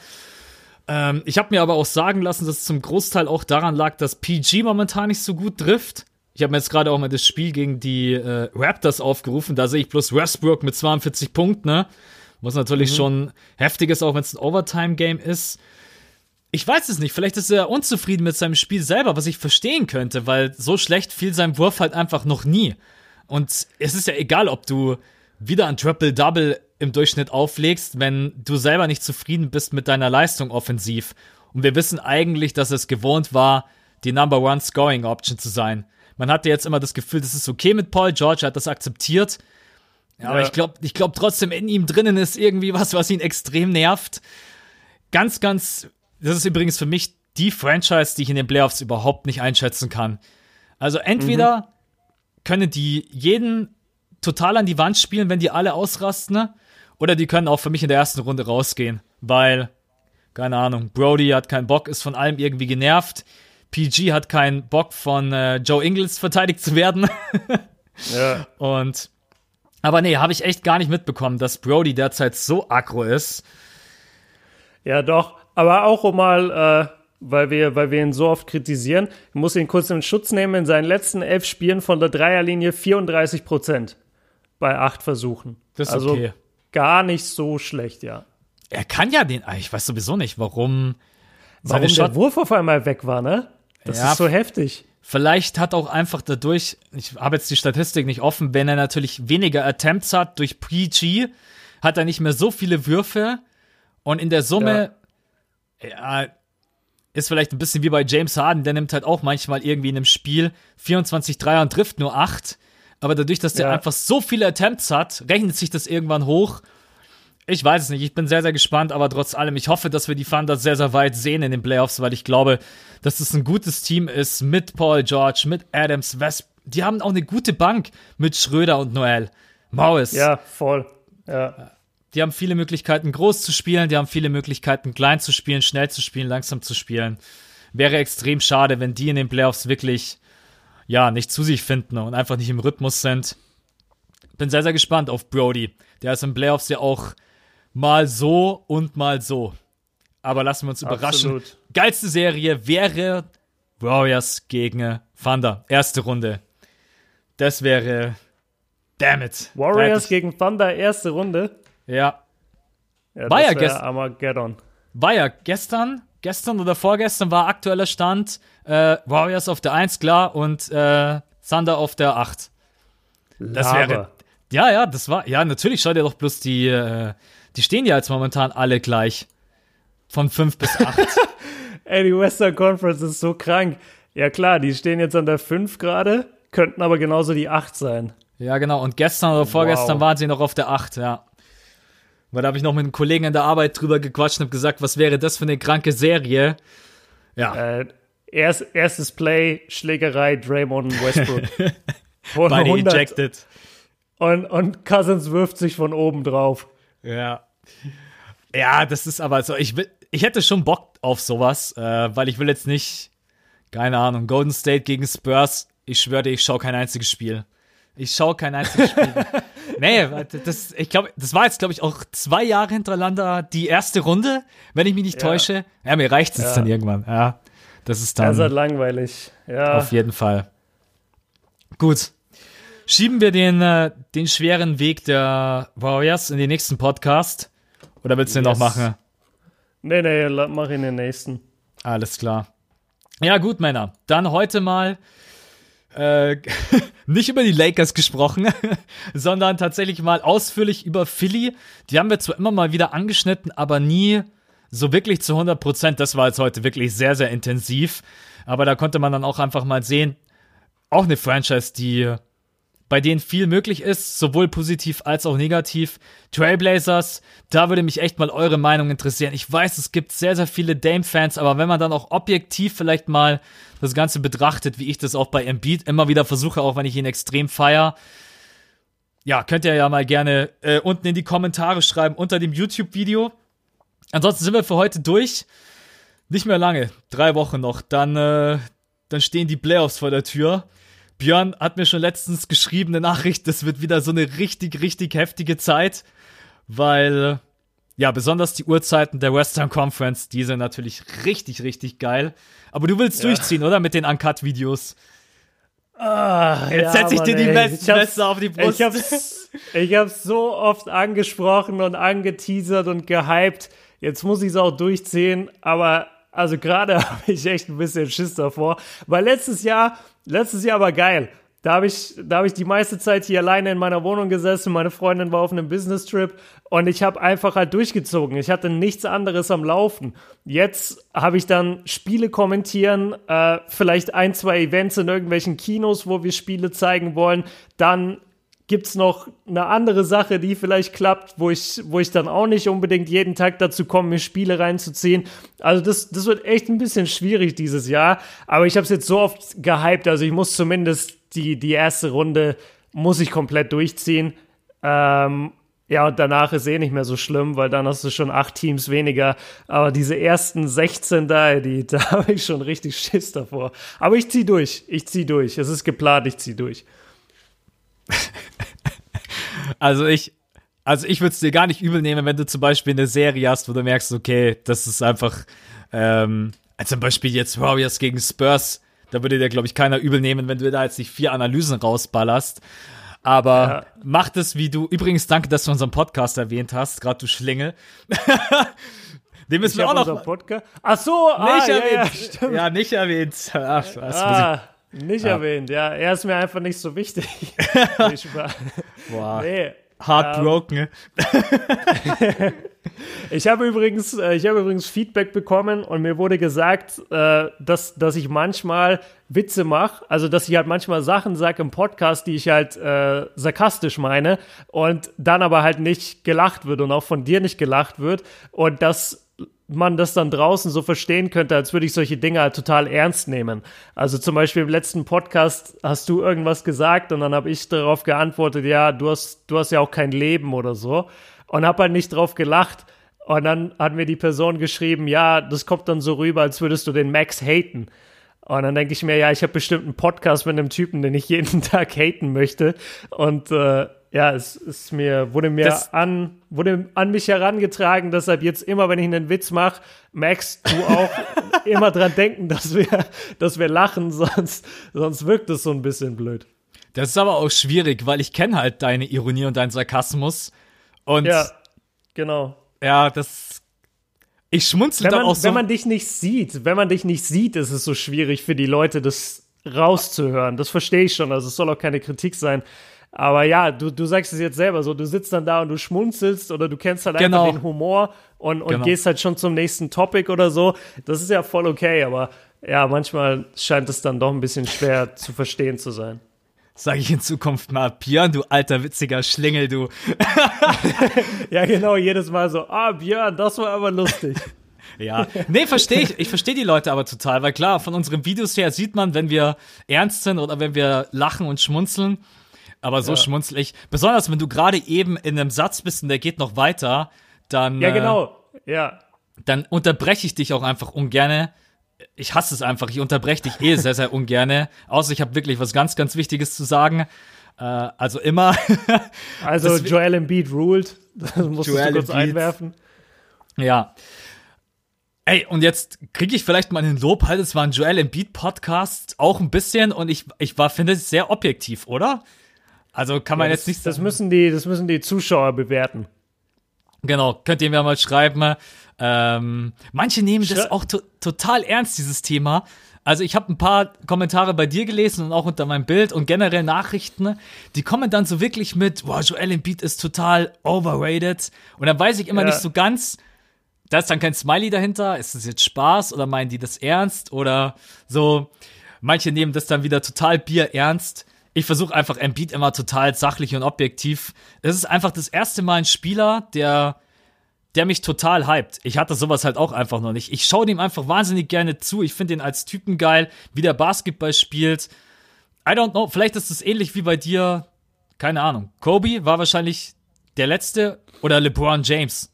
Ähm, ich habe mir aber auch sagen lassen, dass es zum Großteil auch daran lag, dass PG momentan nicht so gut trifft. Ich habe mir jetzt gerade auch mal das Spiel gegen die äh, Raptors aufgerufen. Da sehe ich bloß Westbrook mit 42 Punkten. Ne? Was natürlich mhm. schon heftig ist, auch wenn es ein Overtime-Game ist. Ich weiß es nicht, vielleicht ist er unzufrieden mit seinem Spiel selber, was ich verstehen könnte, weil so schlecht fiel sein Wurf halt einfach noch nie. Und es ist ja egal, ob du wieder ein Triple-Double im Durchschnitt auflegst, wenn du selber nicht zufrieden bist mit deiner Leistung offensiv. Und wir wissen eigentlich, dass es gewohnt war, die Number One Scoring Option zu sein. Man hatte jetzt immer das Gefühl, das ist okay mit Paul George, er hat das akzeptiert. Aber ja. ich glaube ich glaub trotzdem, in ihm drinnen ist irgendwie was, was ihn extrem nervt. Ganz, ganz das ist übrigens für mich die Franchise, die ich in den Playoffs überhaupt nicht einschätzen kann. Also entweder mhm. können die jeden total an die Wand spielen, wenn die alle ausrasten, ne? Oder die können auch für mich in der ersten Runde rausgehen, weil, keine Ahnung, Brody hat keinen Bock, ist von allem irgendwie genervt. PG hat keinen Bock von äh, Joe Ingles verteidigt zu werden. ja. Und aber nee, habe ich echt gar nicht mitbekommen, dass Brody derzeit so aggro ist. Ja, doch. Aber auch um mal, äh, weil, wir, weil wir ihn so oft kritisieren, ich muss ihn kurz in Schutz nehmen. In seinen letzten elf Spielen von der Dreierlinie 34 Prozent bei acht Versuchen. Das ist also okay. Gar nicht so schlecht, ja. Er kann ja den, ah, ich weiß sowieso nicht, warum. Warum der Wurf auf einmal weg war, ne? Das ja, ist so heftig. Vielleicht hat auch einfach dadurch, ich habe jetzt die Statistik nicht offen, wenn er natürlich weniger Attempts hat durch PG, hat er nicht mehr so viele Würfe und in der Summe ja, ist vielleicht ein bisschen wie bei James Harden, der nimmt halt auch manchmal irgendwie in einem Spiel 24 Dreier und trifft nur 8. Aber dadurch, dass der ja. einfach so viele Attempts hat, rechnet sich das irgendwann hoch. Ich weiß es nicht, ich bin sehr, sehr gespannt, aber trotz allem, ich hoffe, dass wir die Thunder sehr, sehr weit sehen in den Playoffs, weil ich glaube, dass es ein gutes Team ist mit Paul George, mit Adams, West. Die haben auch eine gute Bank mit Schröder und Noel. Morris. Ja, voll. Ja. Die haben viele Möglichkeiten, groß zu spielen, die haben viele Möglichkeiten, klein zu spielen, schnell zu spielen, langsam zu spielen. wäre extrem schade, wenn die in den Playoffs wirklich ja nicht zu sich finden und einfach nicht im Rhythmus sind. Bin sehr, sehr gespannt auf Brody. Der ist in Playoffs ja auch mal so und mal so. Aber lassen wir uns überraschen. Absolut. Geilste Serie wäre Warriors gegen Thunder. Erste Runde. Das wäre. Damn it. Warriors gegen Thunder, erste Runde. Ja. Ja, War ja wär gest- Armageddon. War ja gestern, gestern oder vorgestern war aktueller Stand äh, Warriors auf der 1, klar, und äh, Thunder auf der 8. Das Lava. wäre. Ja, ja, das war. Ja, natürlich, schau dir doch bloß die. Äh, die stehen ja jetzt momentan alle gleich. Von 5 bis 8. Ey, die Western Conference ist so krank. Ja klar, die stehen jetzt an der 5 gerade, könnten aber genauso die 8 sein. ja, genau. Und gestern oder vorgestern Wow. waren sie noch auf der 8, ja. Weil da habe ich noch mit einem Kollegen in der Arbeit drüber gequatscht und habe gesagt, was wäre das für eine kranke Serie? Ja, Äh, erst, erstes Play, Schlägerei, Draymond Westbrook. Beide 100 ejected. und, und Cousins wirft sich von oben drauf. Ja. Ja, das ist aber so, ich will, ich hätte schon Bock auf sowas, äh, weil ich will jetzt nicht, keine Ahnung, Golden State gegen Spurs, ich schwöre dir, ich schaue kein einziges Spiel. Ich schaue kein einziges Spiel. nee, das, ich glaube, das war jetzt, glaube ich, auch zwei Jahre hintereinander die erste Runde, wenn ich mich nicht Ja. täusche. Ja, mir reicht es Ja. dann irgendwann. Ja, das ist dann Das ist halt langweilig. Ja, auf jeden Fall. Gut. Schieben wir den, äh, den schweren Weg der Warriors in den nächsten Podcast? Oder willst du den Yes. noch machen? nee, nee, mach ihn den nächsten. Alles klar. Ja, gut, Männer. Dann heute mal äh, nicht über die Lakers gesprochen, sondern tatsächlich mal ausführlich über Philly. Die haben wir zwar immer mal wieder angeschnitten, aber nie so wirklich zu 100 Prozent. Das war jetzt heute wirklich sehr, sehr intensiv. Aber da konnte man dann auch einfach mal sehen, auch eine Franchise, die bei denen viel möglich ist, sowohl positiv als auch negativ. Trailblazers, da würde mich echt mal eure Meinung interessieren. Ich weiß, es gibt sehr, sehr viele Dame-Fans, aber wenn man dann auch objektiv vielleicht mal das Ganze betrachtet, wie ich das auch bei Embiid immer wieder versuche, auch wenn ich ihn extrem feier, ja, könnt ihr ja mal gerne äh, unten in die Kommentare schreiben unter dem YouTube-Video. Ansonsten sind wir für heute durch. Nicht mehr lange, drei Wochen noch. Dann, äh, dann stehen die Playoffs vor der Tür. Björn hat mir schon letztens geschrieben, eine Nachricht, das wird wieder so eine richtig, richtig heftige Zeit, weil, ja, besonders die Uhrzeiten der Western Conference, die sind natürlich richtig, richtig geil. Aber du willst durchziehen, oder? Mit den Uncut-Videos. Ah, Jetzt ja, setz ich Mann, dir die Messer auf die Brust. Ich hab's, ich hab's so oft angesprochen und angeteasert und gehypt. Jetzt muss ich es auch durchziehen, aber also gerade habe ich echt ein bisschen Schiss davor, weil letztes Jahr, letztes Jahr war geil. Da habe ich, da habe ich die meiste Zeit hier alleine in meiner Wohnung gesessen. Meine Freundin war auf einem Business-Trip und ich habe einfach halt durchgezogen. Ich hatte nichts anderes am Laufen. Jetzt habe ich dann Spiele kommentieren, äh, vielleicht ein, zwei Events in irgendwelchen Kinos, wo wir Spiele zeigen wollen. Dann gibt's noch eine andere Sache, die vielleicht klappt, wo ich, wo ich dann auch nicht unbedingt jeden Tag dazu komme, mir Spiele reinzuziehen. Also das, das wird echt ein bisschen schwierig dieses Jahr. Aber ich habe es jetzt so oft gehypt, also ich muss zumindest die, die erste Runde muss ich komplett durchziehen. Ähm, ja, und danach ist eh nicht mehr so schlimm, weil dann hast du schon acht Teams weniger. Aber diese ersten 16 da, die, da habe ich schon richtig Schiss davor. Aber ich zieh durch. Ich zieh durch. Es ist geplant, ich zieh durch. Also ich, also ich würde es dir gar nicht übel nehmen, wenn du zum Beispiel eine Serie hast, wo du merkst, okay, das ist einfach, ähm, zum Beispiel jetzt Warriors gegen Spurs, da würde dir, glaube ich, keiner übel nehmen, wenn du da jetzt nicht vier Analysen rausballerst. Aber Ja. mach das, wie du. Übrigens, danke, dass du unseren Podcast erwähnt hast, gerade du Schlingel. Den müssen Ich wir auch noch Podcast. Ach so, ah, nicht ja, ja, erwähnt. stimmt. Ja, nicht erwähnt. Ach, was muss Ah, nicht Ja. erwähnt, ja. Er ist mir einfach nicht so wichtig. boah, nee. heartbroken. Ich habe übrigens, äh, ich habe übrigens Feedback bekommen und mir wurde gesagt, äh, dass, dass ich manchmal Witze mache, also dass ich halt manchmal Sachen sage im Podcast, die ich halt äh, sarkastisch meine und dann aber halt nicht gelacht wird und auch von dir nicht gelacht wird und dass man das dann draußen so verstehen könnte, als würde ich solche Dinge halt total ernst nehmen. Also zum Beispiel im letzten Podcast hast du irgendwas gesagt und dann habe ich darauf geantwortet, ja, du hast, du hast ja auch kein Leben oder so und habe halt nicht drauf gelacht. Und dann hat mir die Person geschrieben, ja, das kommt dann so rüber, als würdest du den Max haten. Und dann denke ich mir, ja, ich habe bestimmt einen Podcast mit einem Typen, den ich jeden Tag haten möchte. Und äh, ja, es ist mir, wurde mir Das- an, wurde an mich herangetragen, deshalb jetzt immer, wenn ich einen Witz mache, Max, du auch immer dran denken, dass wir, dass wir lachen, sonst, sonst wirkt es so ein bisschen blöd. Das ist aber auch schwierig, weil ich kenne halt deine Ironie und deinen Sarkasmus. Und Ja, ja, genau. das. Ich schmunzel dann auch so. wenn man dich nicht sieht, wenn man dich nicht sieht, ist es so schwierig für die Leute, das rauszuhören. Das verstehe ich schon. Also es soll auch keine Kritik sein. Aber ja, du, du sagst es jetzt selber so, du sitzt dann da und du schmunzelst oder du kennst halt Genau. einfach den Humor und, und Genau. gehst halt schon zum nächsten Topic oder so. Das ist ja voll okay, aber ja, manchmal scheint es dann doch ein bisschen schwer zu verstehen zu sein. Sag ich in Zukunft mal, Björn, du alter witziger Schlingel, du. Ja, genau, jedes Mal so, ah, Björn, das war aber lustig. Ja, nee, verstehe ich. Ich verstehe die Leute aber total, weil klar, von unseren Videos her sieht man, wenn wir ernst sind oder wenn wir lachen und schmunzeln. Aber so Ja. schmunzel ich. Besonders wenn du gerade eben in einem Satz bist und der geht noch weiter, dann, Ja, äh, genau, ja. dann unterbreche ich dich auch einfach ungerne. Ich hasse es einfach. Ich unterbreche dich eh sehr, sehr ungerne. Außer ich habe wirklich was ganz, ganz Wichtiges zu sagen. Äh, also immer. Also Das- Joel Embiid ruled, das musstest Joel du kurz Embiid. einwerfen. Ja. Ey, und jetzt kriege ich vielleicht mal einen Lob, halt, es war ein Joel Embiid Podcast, auch ein bisschen, und ich, ich war, finde es sehr objektiv, oder? Also kann man Ja, jetzt das, nicht das müssen die, das müssen die Zuschauer bewerten. Genau, könnt ihr mir mal schreiben. Ähm, manche nehmen das auch to total ernst, dieses Thema. Also ich habe ein paar Kommentare bei dir gelesen und auch unter meinem Bild und generell Nachrichten, die kommen dann so wirklich mit, boah, Joel Embiid ist total overrated. Und dann weiß ich immer Ja. nicht so ganz, da ist dann kein Smiley dahinter, ist das jetzt Spaß oder meinen die das ernst oder so. Manche nehmen das dann wieder total Bier ernst. Ich versuche einfach Embiid immer total sachlich und objektiv. Es ist einfach das erste Mal ein Spieler, der der mich total hypt. Ich hatte sowas halt auch einfach noch nicht. Ich schaue dem einfach wahnsinnig gerne zu. Ich finde ihn als Typen geil, wie der Basketball spielt. I don't know, vielleicht ist es ähnlich wie bei dir. Keine Ahnung. Kobe war wahrscheinlich der letzte oder LeBron James.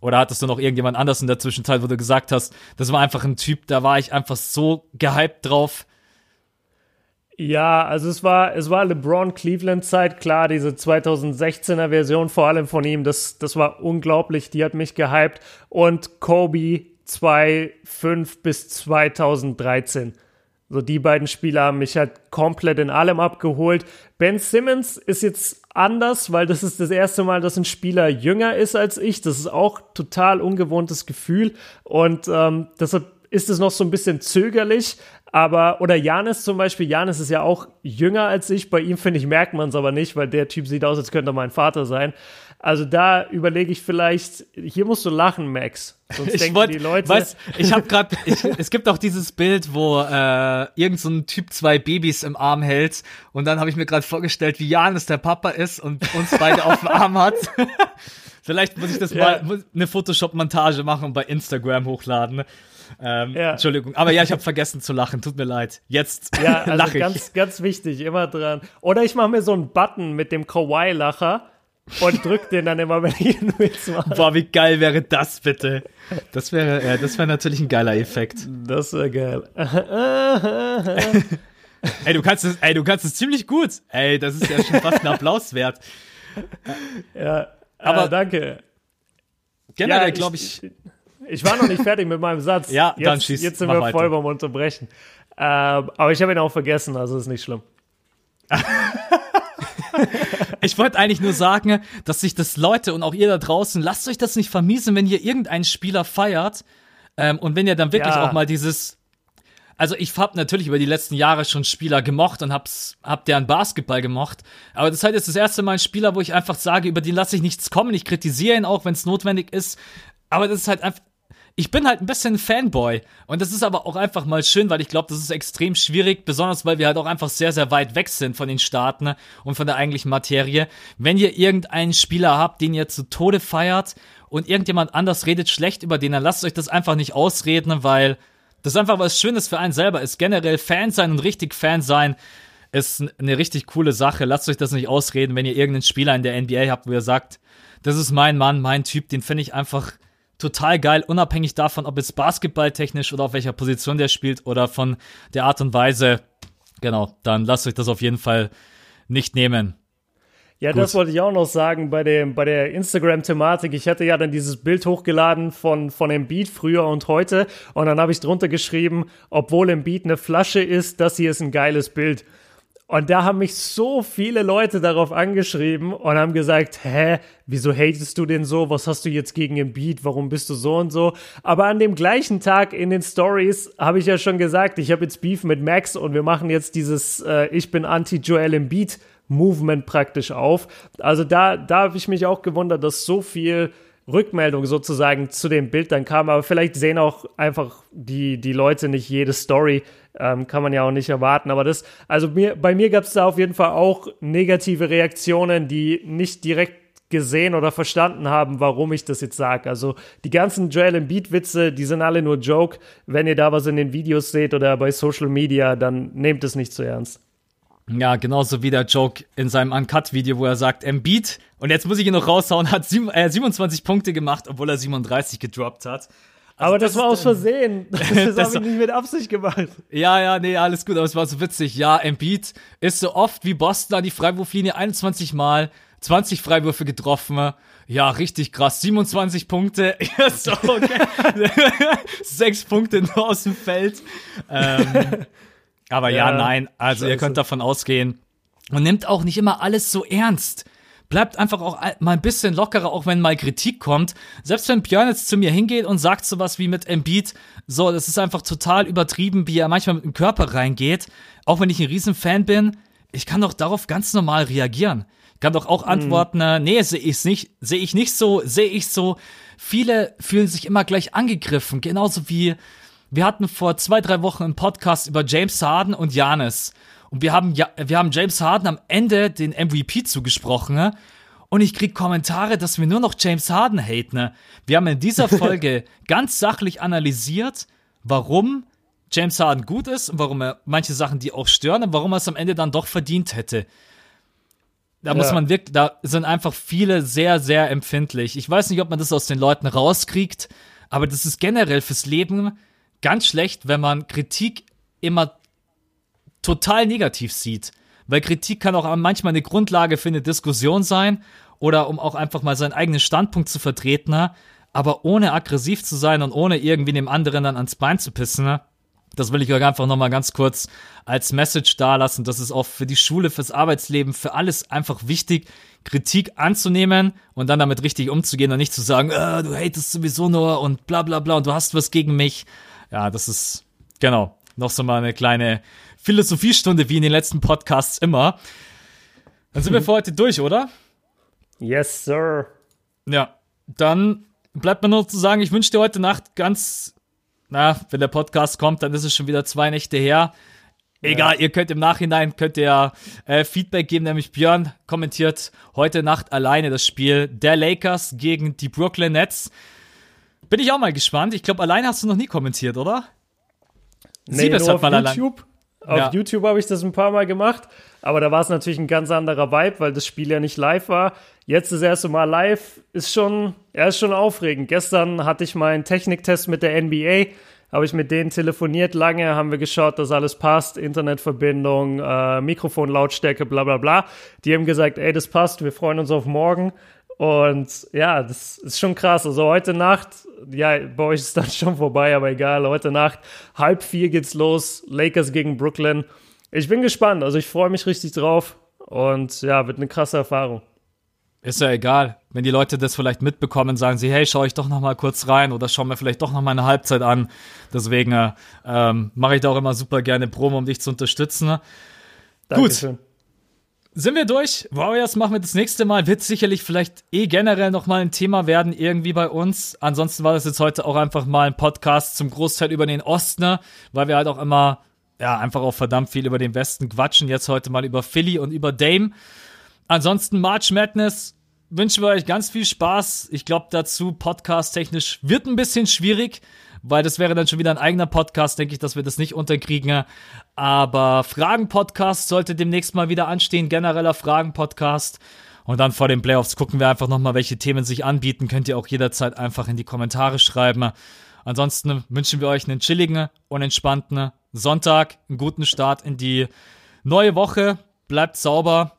Oder hattest du noch irgendjemand anders in der Zwischenzeit, wo du gesagt hast, das war einfach ein Typ, da war ich einfach so gehypt drauf. Ja, also es war, es war LeBron Cleveland Zeit, klar, diese 2016er Version vor allem von ihm, das, das war unglaublich, die hat mich gehypt. Und Kobe 2005 bis 2013. So, die beiden Spieler haben mich halt komplett in allem abgeholt. Ben Simmons ist jetzt anders, weil das ist das erste Mal, dass ein Spieler jünger ist als ich. Das ist auch total ungewohntes Gefühl. Und ähm, deshalb ist es noch so ein bisschen zögerlich. Aber, oder Janis zum Beispiel, Janis ist ja auch jünger als ich. Bei ihm, finde ich, merkt man es aber nicht, weil der Typ sieht aus, als könnte er mein Vater sein. Also da überlege ich vielleicht, hier musst du lachen, Max. Sonst Ich denken wollte, die Leute. weißt, ich habe gerade, es gibt auch dieses Bild, wo äh, irgend so ein Typ zwei Babys im Arm hält und dann habe ich mir gerade vorgestellt, wie Janis der Papa ist und uns beide auf dem Arm hat. Vielleicht muss ich das Ja. mal eine Photoshop-Montage machen und bei Instagram hochladen. Ähm, Ja. Entschuldigung, aber ja, ich habe vergessen zu lachen. Tut mir leid. Jetzt Ja, also lache ich. ganz, ganz wichtig, immer dran. Oder ich mache mir so einen Button mit dem Kawaii-Lacher und drück den dann immer, wenn ich einen Witz mache. Boah, wie geil wäre das bitte? Das wäre, ja, das wäre natürlich ein geiler Effekt. Das wäre geil. Ey, du kannst es, ey, du kannst es ziemlich gut. Ey, das ist ja schon fast ein Applaus wert. Ja, Aber- aber danke. Generell Ja, glaube ich, Ich war noch nicht fertig mit meinem Satz. Ja, jetzt, dann schieß, Jetzt sind wir weiter. voll beim Unterbrechen. Ähm, aber ich habe ihn auch vergessen, also ist nicht schlimm. ich wollte eigentlich nur sagen, dass sich das Leute und auch ihr da draußen, lasst euch das nicht vermiesen, wenn ihr irgendeinen Spieler feiert ähm, und wenn ihr dann wirklich Ja. auch mal dieses also ich habe natürlich über die letzten Jahre schon Spieler gemocht und hab's, hab deren Basketball gemocht. Aber das ist halt jetzt das erste Mal ein Spieler, wo ich einfach sage, über den lasse ich nichts kommen. Ich kritisiere ihn auch, wenn es notwendig ist. Aber das ist halt einfach. Ich bin halt ein bisschen Fanboy. Und das ist aber auch einfach mal schön, weil ich glaube, das ist extrem schwierig, besonders weil wir halt auch einfach sehr, sehr weit weg sind von den Staaten ne, und von der eigentlichen Materie. Wenn ihr irgendeinen Spieler habt, den ihr zu Tode feiert und irgendjemand anders redet schlecht über den, dann lasst euch das einfach nicht ausreden, weil das einfach was Schönes für einen selber ist. Generell Fan sein und richtig Fan sein ist eine richtig coole Sache. Lasst euch das nicht ausreden, wenn ihr irgendeinen Spieler in der NBA habt, wo ihr sagt, das ist mein Mann, mein Typ, den finde ich einfach total geil, unabhängig davon, ob es basketballtechnisch oder auf welcher Position der spielt oder von der Art und Weise. Genau, dann lasst euch das auf jeden Fall nicht nehmen. Ja, Gut. das wollte ich auch noch sagen bei, dem, bei der Instagram-Thematik. Ich hatte ja dann dieses Bild hochgeladen von, von Embiid früher und heute. Und dann habe ich drunter geschrieben, obwohl Embiid eine Flasche ist, das hier ist ein geiles Bild. Und da haben mich so viele Leute darauf angeschrieben und haben gesagt, hä, wieso hatest du denn so? Was hast du jetzt gegen Embiid? Warum bist du so und so? Aber an dem gleichen Tag in den Stories habe ich ja schon gesagt, ich habe jetzt Beef mit Max und wir machen jetzt dieses äh, Ich bin anti-Joel Embiid Movement praktisch auf. Also da, da habe ich mich auch gewundert, dass so viel Rückmeldung sozusagen zu dem Bild dann kam. Aber vielleicht sehen auch einfach die, die Leute nicht jede Story. Ähm, kann man ja auch nicht erwarten. Aber das, also mir, bei mir gab es da auf jeden Fall auch negative Reaktionen, die nicht direkt gesehen oder verstanden haben, warum ich das jetzt sage. Also die ganzen Joel Embiid-Witze, die sind alle nur Joke. Wenn ihr da was in den Videos seht oder bei Social Media, dann nehmt es nicht zu ernst. Ja, genauso wie der Joke in seinem Uncut-Video, wo er sagt, Embiid, und jetzt muss ich ihn noch raushauen, hat sieben, äh, 27 Punkte gemacht, obwohl er 37 gedroppt hat. Also aber das, das, war aus Versehen. Das, das habe ich nicht mit Absicht gemacht. Ja, ja, nee, alles gut, aber es war so witzig. Ja, Embiid ist so oft wie Boston an die Freiwurflinie 21 Mal, 20 Freiwürfe getroffen. Ja, richtig krass. 27 Punkte. Ja, so, okay. Sechs Punkte nur aus dem Feld. Ähm, aber ja, ja nein, also Scheiße. ihr könnt davon ausgehen. Und nimmt auch nicht immer alles so ernst. Bleibt einfach auch mal ein bisschen lockerer, auch wenn mal Kritik kommt. Selbst wenn Björn jetzt zu mir hingeht und sagt sowas wie mit Embiid, so, das ist einfach total übertrieben, wie er manchmal mit dem Körper reingeht. Auch wenn ich ein Riesenfan bin, ich kann doch darauf ganz normal reagieren. Ich kann doch auch mhm. antworten, mhm. nee, sehe ich nicht, sehe ich nicht so, sehe ich so. Viele fühlen sich immer gleich angegriffen, genauso wie wir hatten vor zwei, drei Wochen einen Podcast über James Harden und Janis. Und wir haben, ja, wir haben James Harden am Ende den MVP zugesprochen. Ne? Und ich krieg Kommentare, dass wir nur noch James Harden haten. Ne? Wir haben in dieser Folge ganz sachlich analysiert, warum James Harden gut ist und warum er manche Sachen, die auch stören, und warum er es am Ende dann doch verdient hätte. Da ja. muss man wirklich, da sind einfach viele sehr, sehr empfindlich. Ich weiß nicht, ob man das aus den Leuten rauskriegt, aber das ist generell fürs Leben ganz schlecht, wenn man Kritik immer total negativ sieht. Weil Kritik kann auch manchmal eine Grundlage für eine Diskussion sein oder um auch einfach mal seinen eigenen Standpunkt zu vertreten, ne? aber ohne aggressiv zu sein und ohne irgendwie dem anderen dann ans Bein zu pissen. Ne? Das will ich euch einfach nochmal ganz kurz als Message dalassen. Das ist auch für die Schule, fürs Arbeitsleben, für alles einfach wichtig, Kritik anzunehmen und dann damit richtig umzugehen und nicht zu sagen, äh, du hatest sowieso nur und bla bla bla und du hast was gegen mich ja, das ist, genau, noch so mal eine kleine Philosophiestunde wie in den letzten Podcasts immer. Dann sind wir für heute durch, oder? Yes, sir. Ja, dann bleibt mir nur zu sagen, ich wünsche dir heute Nacht ganz, na, wenn der Podcast kommt, dann ist es schon wieder zwei Nächte her. Egal, ja. ihr könnt im Nachhinein könnt ihr äh, Feedback geben, nämlich Björn kommentiert heute Nacht alleine das Spiel der Lakers gegen die Brooklyn Nets. Bin ich auch mal gespannt. Ich glaube, allein hast du noch nie kommentiert, oder? Nee, Siebes nur auf YouTube. Allein. Auf ja. YouTube habe ich das ein paar Mal gemacht, aber da war es natürlich ein ganz anderer Vibe, weil das Spiel ja nicht live war. Jetzt das erste Mal live ist schon, ja, ist schon aufregend. Gestern hatte ich meinen Techniktest mit der NBA, habe ich mit denen telefoniert lange, haben wir geschaut, dass alles passt, Internetverbindung, äh, Mikrofonlautstärke, bla bla bla. Die haben gesagt, ey, das passt, wir freuen uns auf morgen. Und ja, das ist schon krass. Also heute Nacht, ja, bei euch ist das schon vorbei, aber egal. Heute Nacht, halb vier geht's los. Lakers gegen Brooklyn. Ich bin gespannt. Also ich freue mich richtig drauf. Und ja, wird eine krasse Erfahrung. Ist ja egal. Wenn die Leute das vielleicht mitbekommen, sagen sie, hey, schau ich doch noch mal kurz rein oder schau mir vielleicht doch noch mal eine Halbzeit an. Deswegen äh, ähm, mache ich da auch immer super gerne Promo, um dich zu unterstützen. Dankeschön. Gut sind wir durch. Warriors machen wir das nächste Mal. Wird sicherlich vielleicht eh generell nochmal ein Thema werden, irgendwie bei uns. Ansonsten war das jetzt heute auch einfach mal ein Podcast zum Großteil über den Osten, ne? weil wir halt auch immer, ja, einfach auch verdammt viel über den Westen quatschen. Jetzt heute mal über Philly und über Dame. Ansonsten March Madness wünschen wir euch ganz viel Spaß. Ich glaube dazu, podcast-technisch wird ein bisschen schwierig, weil das wäre dann schon wieder ein eigener Podcast, denke ich, dass wir das nicht unterkriegen. Aber Fragen-Podcast sollte demnächst mal wieder anstehen, genereller Fragen-Podcast. Und dann vor den Playoffs gucken wir einfach nochmal, welche Themen sich anbieten. Könnt ihr auch jederzeit einfach in die Kommentare schreiben. Ansonsten wünschen wir euch einen chilligen und entspannten Sonntag, einen guten Start in die neue Woche. Bleibt sauber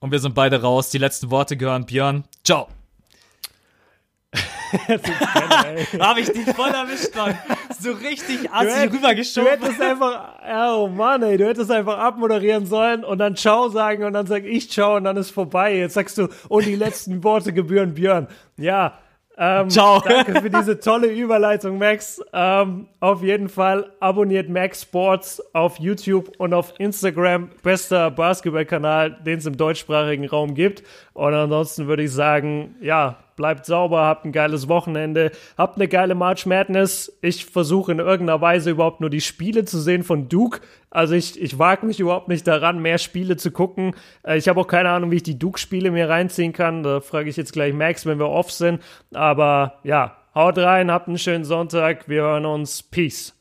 und wir sind beide raus. Die letzten Worte gehören Björn. Ciao. Habe ich dich voll erwischt, Mann. So richtig assi rübergeschoben. Du hättest einfach, oh Mann, ey, du hättest einfach abmoderieren sollen und dann Ciao sagen und dann sag ich Ciao und dann ist vorbei. Jetzt sagst du, und die letzten Worte gebühren Björn. Ja, ähm, Ciao. Danke für diese tolle Überleitung, Max. Ähm, auf jeden Fall abonniert Max Sports auf YouTube und auf Instagram. Bester Basketballkanal, den es im deutschsprachigen Raum gibt. Und ansonsten würde ich sagen, ja, bleibt sauber, habt ein geiles Wochenende, habt eine geile March Madness. Ich versuche in irgendeiner Weise überhaupt nur die Spiele zu sehen von Duke. Also ich, ich wage mich überhaupt nicht daran, mehr Spiele zu gucken. Äh, ich habe auch keine Ahnung, wie ich die Duke-Spiele mir reinziehen kann. Da frage ich jetzt gleich Max, wenn wir off sind. Aber ja, haut rein, habt einen schönen Sonntag. Wir hören uns. Peace.